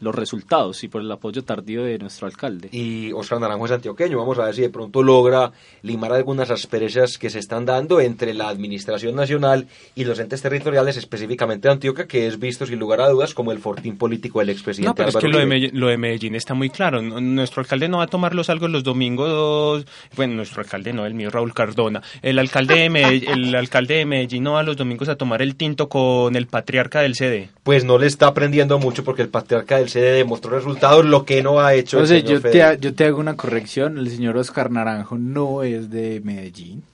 los resultados y por el apoyo tardío de nuestro alcalde. Y Oscar Naranjo es antioqueño, vamos a ver si de pronto logra limar algunas asperezas que se están dando entre la administración nacional y los entes territoriales, específicamente de Antioquia, que es visto sin lugar a dudas como el fortín político del expresidente No, pero es Álvaro que lo de. Medellín, lo de Medellín está muy claro. Nuestro alcalde no va a tomar los algo los domingos. Bueno, nuestro alcalde no, el mío Raúl Cardona. El alcalde de Medellín, el alcalde de Medellín no va los domingos a tomar el tinto con el patriarca del CD. Pues no le está aprendiendo mucho porque el patriarca del CD demostró resultados, lo que no ha hecho el Entonces, señor yo te, ha- yo te hago una corrección. El señor Oscar Naranjo no es de Medellín,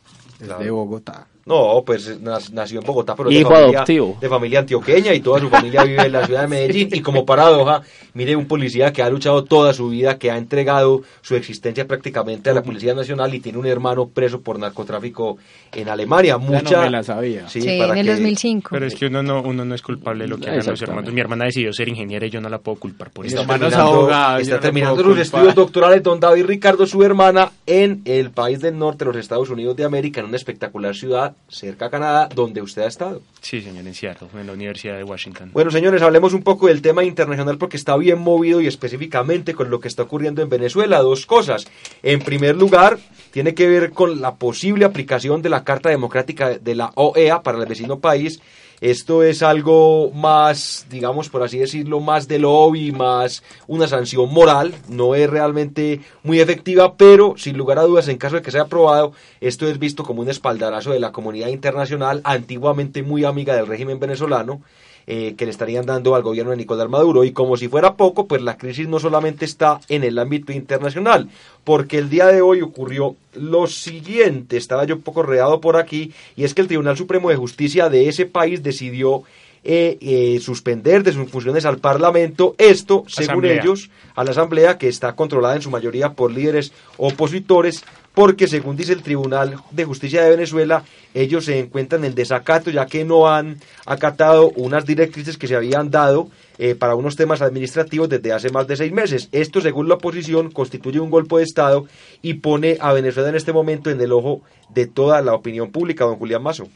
es Claro. de Bogotá. No, pues nació en Bogotá, pero Hijo de familia, adoptivo. de familia antioqueña y toda su familia vive en la ciudad de Medellín. Y como paradoja, mire un policía que ha luchado toda su vida, que ha entregado su existencia prácticamente a la Policía Nacional y tiene un hermano preso por narcotráfico en Alemania. Mucha, no me la sabía. Sí, Sí, para en el que- 2005. Pero es que uno no, uno no es culpable de lo que hagan los hermanos. Mi hermana decidió ser ingeniera y yo no la puedo culpar por Está eso. hermano es terminando, abogado, está terminando sus culpar. estudios doctorales don David Ricardo, su hermana, en el país del norte los Estados Unidos de América, en una espectacular ciudad cerca a Canadá, donde usted ha estado. Sí, señor, en Seattle, en la Universidad de Washington. Bueno, señores, hablemos un poco del tema internacional porque está bien movido y específicamente con lo que está ocurriendo en Venezuela. Dos cosas. En primer lugar, tiene que ver con la posible aplicación de la Carta Democrática de la OEA para el vecino país. Esto es algo más, digamos, por así decirlo, más de lobby, más una sanción moral. No es realmente muy efectiva, pero sin lugar a dudas, en caso de que sea aprobado, esto es visto como un espaldarazo de la comunidad internacional, antiguamente muy amiga del régimen venezolano eh, que le estarían dando al gobierno de Nicolás Maduro. Y como si fuera poco, pues la crisis no solamente está en el ámbito internacional, porque el día de hoy ocurrió lo siguiente, estaba yo un poco reado por aquí, y es que el Tribunal Supremo de Justicia de ese país decidió eh, eh, suspender de sus funciones al Parlamento, esto, según Asamblea. ellos, a la Asamblea, que está controlada en su mayoría por líderes opositores, porque según dice el Tribunal de Justicia de Venezuela, ellos se encuentran en desacato ya que no han acatado unas directrices que se habían dado eh, para unos temas administrativos desde hace más de seis meses. Esto, según la oposición, constituye un golpe de Estado y pone a Venezuela en este momento en el ojo de toda la opinión pública, don Julián Mazo.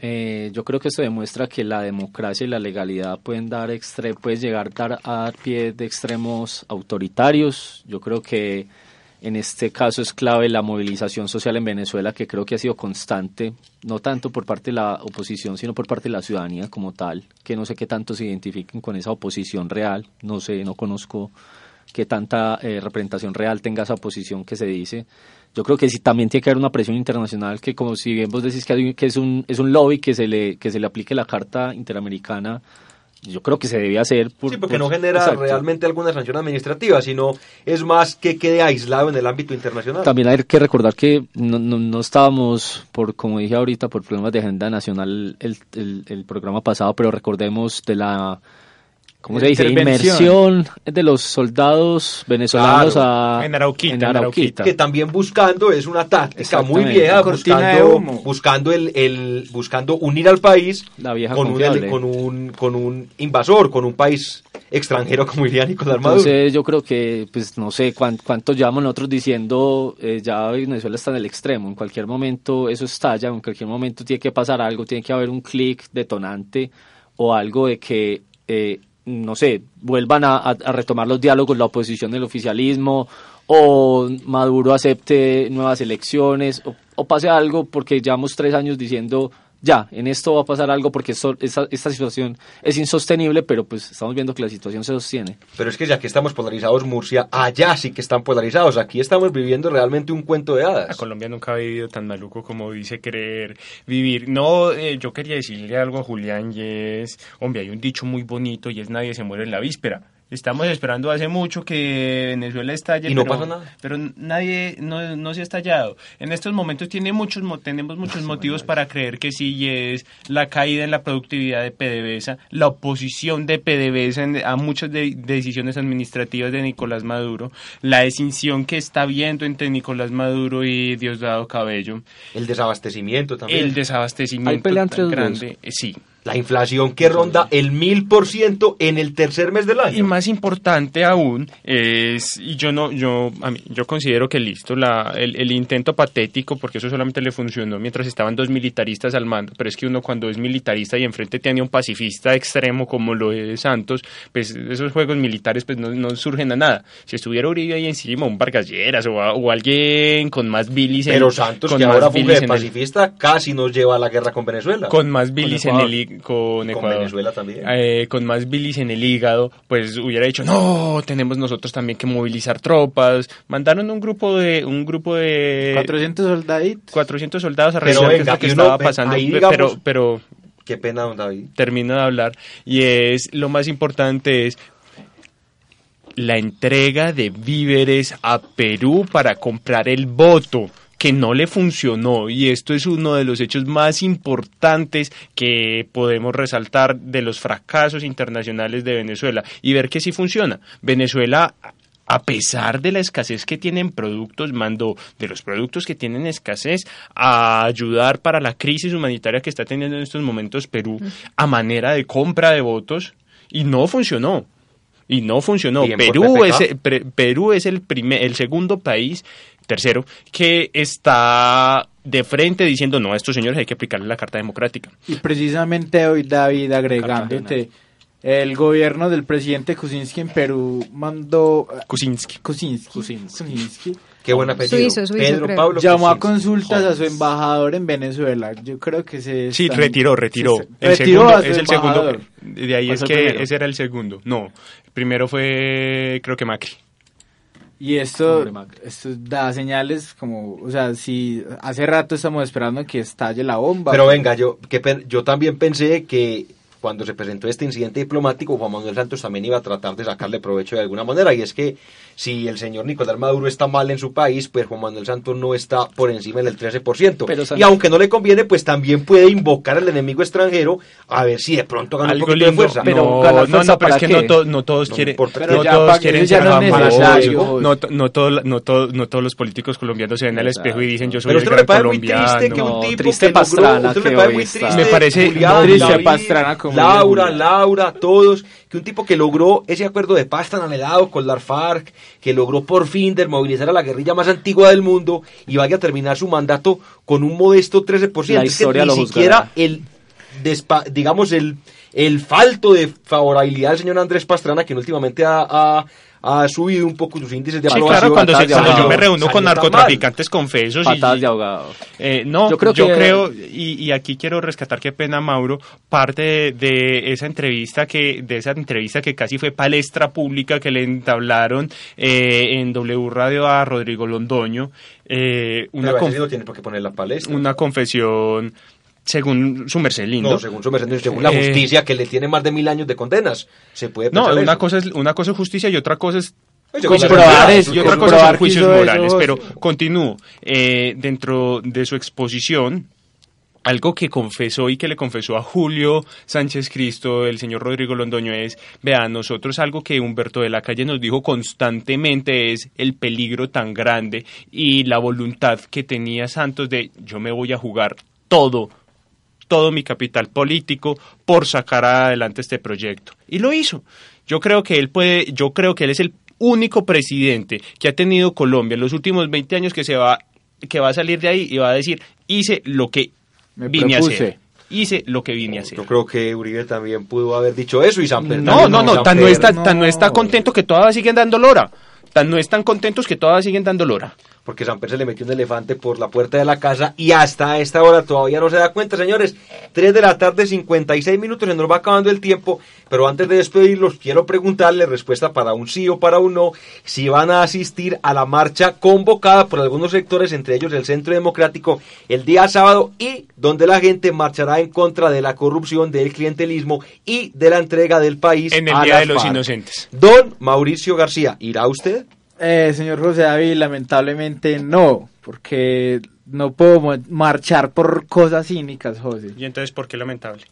Eh, yo creo que esto demuestra que la democracia y la legalidad pueden dar extre puedes llegar dar, a dar pie de extremos autoritarios. Yo creo que en este caso es clave la movilización social en Venezuela, que creo que ha sido constante, no tanto por parte de la oposición, sino por parte de la ciudadanía como tal, que no sé qué tanto se identifiquen con esa oposición real, no sé, no conozco qué tanta eh, representación real tenga esa oposición que se dice. Yo creo que sí también tiene que haber una presión internacional que como si bien vos decís que, hay- que es un es un lobby que se le que se le aplique la Carta Interamericana, yo creo que se debía hacer por, Sí, porque por- no genera exacto. realmente alguna sanción administrativa, sino es más que quede aislado en el ámbito internacional. También hay que recordar que no, no, no estábamos, por como dije ahorita, por problemas de agenda nacional el, el, el programa pasado, pero recordemos de la, ¿cómo se dice? Inmersión. De los soldados venezolanos Claro, a, en Arauquita, en en Arauquita. que también buscando es una táctica muy vieja buscando buscando el, el buscando unir al país La vieja con un, con un con un invasor con un país extranjero como diría Nicolás Maduro. Entonces yo creo que, pues no sé cuán- cuánto llevamos nosotros diciendo, eh, ya Venezuela está en el extremo, en cualquier momento eso estalla, en cualquier momento tiene que pasar algo, tiene que haber un clic detonante o algo de que, eh, no sé, vuelvan a, retomar los diálogos, la oposición del oficialismo o Maduro acepte nuevas elecciones o, o pase algo porque llevamos tres años diciendo ya, en esto va a pasar algo porque esto- esta, esta situación es insostenible, pero pues estamos viendo que la situación se sostiene. pero es que ya que estamos polarizados Murcia allá sí que están polarizados aquí estamos viviendo realmente un cuento de A hadas Colombia nunca ha vivido tan maluco como dice querer vivir. No, eh, yo quería decirle algo a Julián y es, hombre, hay un dicho muy bonito y es nadie se muere en la víspera. Estamos esperando hace mucho que Venezuela estalle, Y no pero, pasa nada. pero nadie no, no se ha estallado. En estos momentos tiene muchos mo- tenemos muchos motivos para creer que sí y es la caída en la productividad de PDVSA, la oposición de PDVSA en- a muchas de- decisiones administrativas de Nicolás Maduro, la escinsión que está habiendo entre Nicolás Maduro y Diosdado Cabello, el desabastecimiento también el desabastecimiento Hay pelea entre tan los dos. grande, sí. La inflación que ronda el mil por ciento en el tercer mes del año. Y más importante aún es, y yo no, yo, a mí, yo considero que listo, la, el, el intento patético, porque eso solamente le funcionó mientras estaban dos militaristas al mando, pero es que uno cuando es militarista y enfrente tiene un pacifista extremo como lo es Santos, pues esos juegos militares pues no, no surgen a nada. Si estuviera Uribe ahí encima, un Vargas Lleras o, a- o alguien con más bilis en Pero Santos, con que más ahora fue el- pacifista, casi nos lleva a la guerra con Venezuela. con más bilis en el con Con Ecuador. Venezuela también. Eh, con más bilis en el hígado, pues hubiera dicho, no, tenemos nosotros también que movilizar tropas. Mandaron un grupo de un grupo de 400 soldaditos. 400 soldados a Pero revisar qué es venga, lo que y estaba pasando, ahí digamos- pero pero Qué pena, don David. termino de hablar y es lo más importante es la entrega de víveres a Perú para comprar el voto que no le funcionó y esto es uno de los hechos más importantes que podemos resaltar de los fracasos internacionales de Venezuela y ver que sí funciona. Venezuela a pesar de la escasez que tienen productos, mandó de los productos que tienen escasez a ayudar para la crisis humanitaria que está teniendo en estos momentos Perú a manera de compra de votos y no funcionó. Y no funcionó. Bien Perú es, pre- Perú es el, primer, el segundo país, tercero, que está de frente diciendo, no, a estos señores hay que aplicarle la Carta Democrática. Y precisamente hoy, David, agregándote, el gobierno del presidente Kuczynski en Perú mandó... Kuczynski. Kuczynski. Kuczynski. Qué buen apellido. Suizo, suizo, Pedro creo. Pablo Llamó a consultas a su embajador en Venezuela. Yo creo que se... Sí, retiró, retiró. se- El retiró segundo, a su es el segundo. De ahí ¿Cuál es que primero? ese era el segundo. No, el primero fue, creo que Macri. Y esto, esto da señales como, o sea, si hace rato estamos esperando que estalle la bomba. Pero venga, yo, qué pen- yo también pensé que cuando se presentó este incidente diplomático, Juan Manuel Santos también iba a tratar de sacarle provecho de alguna manera. Y es que si el señor Nicolás Maduro está mal en su país, pues Juan Manuel Santos no está por encima del 13%. Pero, y aunque no le conviene, pues también puede invocar al enemigo extranjero a ver si de pronto gana un Algo poquito de fuerza. Pero no, fuerza pero es ¿para que no, to- no todos No quieren. Pero no todos quieren no todo- no, todo- no todos los políticos colombianos se ven al espejo y dicen yo soy Pero el usted no le gran parece muy colombiano. triste que un tipo triste que Pastrana usted Me parece triste Pastrana como Laura. Laura, todos, que un tipo que logró ese acuerdo de paz tan anhelado con la FARC, que logró por fin desmovilizar a la guerrilla más antigua del mundo y vaya a terminar su mandato con un modesto 13%. La Es que historia ni lo siquiera el despa- digamos el el falto de favorabilidad del señor Andrés Pastrana que últimamente ha, ha- ha subido un poco sus índices de Sí, aprobación. claro, cuando, se- Patadas de cuando yo me reúno con narcotraficantes confesos y, Patadas de ahogado. Eh, no, yo Yo creo, creo que- y, y aquí quiero rescatar qué pena, Mauro, parte de, de esa entrevista que, de esa entrevista que casi fue palestra pública que le entablaron eh, en W Radio a Rodrigo Londoño, eh, una, conf- tiene por qué poner la palestra. una confesión según su merced lindo. No, según su merced, según la Eh, justicia que le tiene más de mil años de condenas. Se puede No, una eso. cosa es una cosa es justicia y otra cosa es comprobar eso, y otra cosa son juicios eso, morales. Pero continúo. Eh, dentro de su exposición, algo que confesó y que le confesó a Julio Sánchez Cristo, el señor Rodrigo Londoño, es, vea, nosotros algo que Humberto de la Calle nos dijo constantemente es el peligro tan grande y la voluntad que tenía Santos de yo me voy a jugar todo todo mi capital político por sacar adelante este proyecto. Y lo hizo. Yo creo que él puede, yo creo que él es el único presidente que ha tenido Colombia en los últimos 20 años que se va que va a salir de ahí y va a decir, hice lo que Me vine a hacer. Hice lo que vine a hacer. Yo creo que Uribe también pudo haber dicho eso y Samper No, también, no, no, tan no, está, tan no está contento que todavía siguen dando lora. Tan no están contentos que todavía siguen dando lora. Porque Samper se le metió un elefante por la puerta de la casa y hasta esta hora todavía no se da cuenta, señores. 3 de la tarde, 56 minutos, se nos va acabando el tiempo. Pero antes de despedirlos, quiero preguntarle respuesta para un sí o para un no, si van a asistir a la marcha convocada por algunos sectores, entre ellos el Centro Democrático, el día sábado y donde la gente marchará en contra de la corrupción, del clientelismo y de la entrega del país En el a Día las de los FARC. Inocentes. Don Mauricio García, ¿irá usted? Eh, señor José David, lamentablemente no, porque no puedo marchar por cosas cínicas, José. Y entonces, ¿por qué lamentable?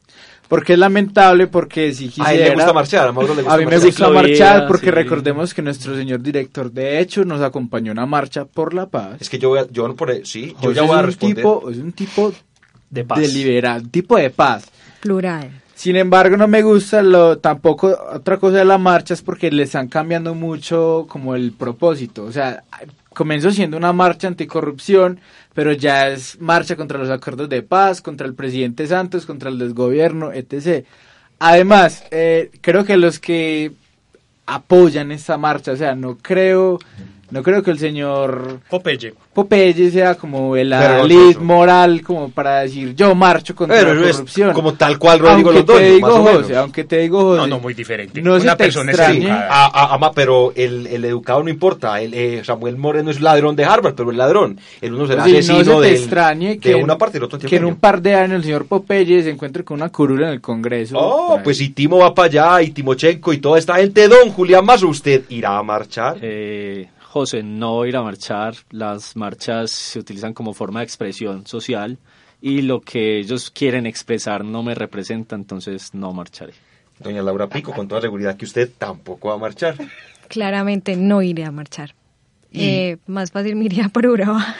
Porque es lamentable, porque si quisiera... A él le gusta marchar, a Mauro le gusta A mí me gusta marchar porque sí. recordemos que nuestro señor director, de hecho, nos acompañó a una marcha por la paz. Es que yo voy a, yo no por sí, yo ya voy a es un responder. tipo, es un tipo De paz. deliberado, un tipo de paz. Plural. Sin embargo, no me gusta lo tampoco otra cosa de la marcha es porque le están cambiando mucho como el propósito. O sea, comenzó siendo una marcha anticorrupción, pero ya es marcha contra los acuerdos de paz, contra el presidente Santos, contra el desgobierno, etc. Además, eh, creo que los que apoyan esta marcha, o sea, no creo no creo que el señor Popeye, Popeye sea como el adalid moral como para decir yo marcho contra Pero la corrupción. como tal cual Rodrigo aunque Londoño, te digo, más o menos. José, aunque te digo, José, No, no, muy diferente. No Una persona educada. Ah, ah, ama, pero el, el educado no importa. El, eh, Samuel Moreno es ladrón de Harvard, pero es ladrón. El uno será Sí, no se te del- extrañe de que, en- una parte y el otro que en un par de años el señor Popeye se encuentre con una curula en el Congreso. Oh, pues si Timo va para allá y Timochenko y toda esta gente, don Julián Mazo, ¿usted irá a marchar? Eh, José, no ir a marchar. Las marchas se utilizan como forma de expresión social y lo que ellos quieren expresar no me representa, entonces no marcharé. Doña Laura Pico, con toda seguridad que usted tampoco va a marchar. Claramente no iré a marchar. Y- Eh, más fácil me iría por Urabá.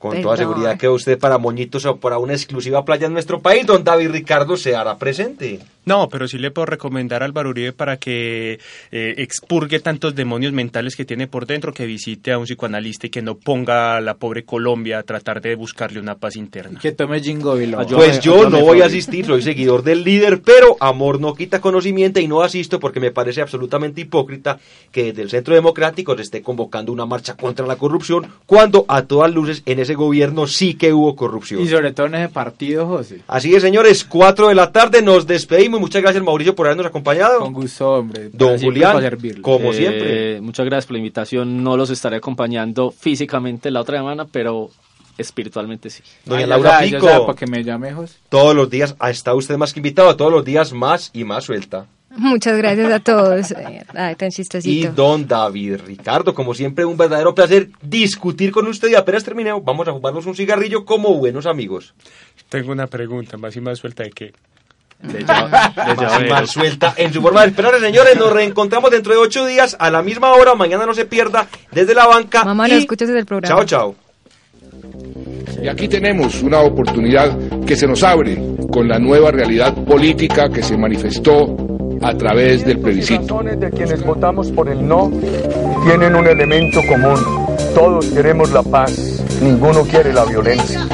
Con toda seguridad que usted para Moñitos o para una exclusiva playa en nuestro país, don David Ricardo se hará presente. No, pero sí le puedo recomendar al Álvaro Uribe para que eh, expurgue tantos demonios mentales que tiene por dentro, que visite a un psicoanalista y que no ponga a la pobre Colombia a tratar de buscarle una paz interna. Que tome Jingo. Pues yo no voy a asistir, soy seguidor del líder, pero amor no quita conocimiento y no asisto porque me parece absolutamente hipócrita que desde el Centro Democrático se esté convocando una marcha contra la corrupción cuando a todas luces en ese gobierno sí que hubo corrupción. Y sobre todo en ese partido, José. Así es, señores, 4 de la tarde, nos despedimos. Muchas gracias, Mauricio, por habernos acompañado. Con gusto, hombre. Don Julián, como Eh, siempre. Muchas gracias por la invitación. No los estaré acompañando físicamente la otra semana, pero espiritualmente sí. Doña Laura ya sabe, ya Pico. para que me llame, José. Todos los días ha estado usted más que invitado, todos los días más y más suelta. Muchas gracias a todos. Eh, Ay, tan Y chistosito. don David Ricardo, como siempre, un verdadero placer discutir con usted y apenas terminemos, vamos a fumarnos un cigarrillo como buenos amigos. Tengo una pregunta, más y más suelta de qué. De Más suelta en su forma de esperar, señores. Nos reencontramos dentro de ocho días a la misma hora. Mañana no se pierda desde la banca. Mamá, y no escuches el programa. Chao, chao. Y aquí tenemos una oportunidad que se nos abre con la nueva realidad política que se manifestó a través del plebiscito. razones de quienes votamos por el no tienen un elemento común. Todos queremos la paz, ninguno quiere la violencia.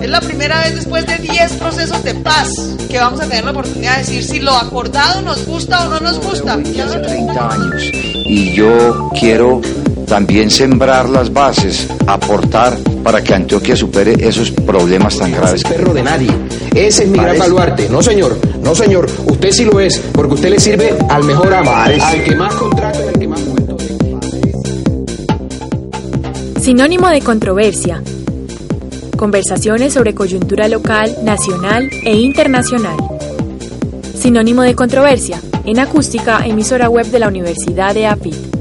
Es la primera vez después de 10 procesos de paz que vamos a tener la oportunidad de decir si lo acordado nos gusta o no nos gusta. hace 30 años. Y yo quiero también sembrar las bases, aportar para que Antioquia supere esos problemas tan graves. es perro de nadie. Ese es mi gran baluarte. No, señor. No, señor. Usted sí lo es, porque usted le sirve al mejor amo, al que más contrato y al que más Sinónimo de controversia. Conversaciones sobre coyuntura local, nacional e internacional. Sinónimo de controversia. En acústica, emisora web de la Universidad de AFIT.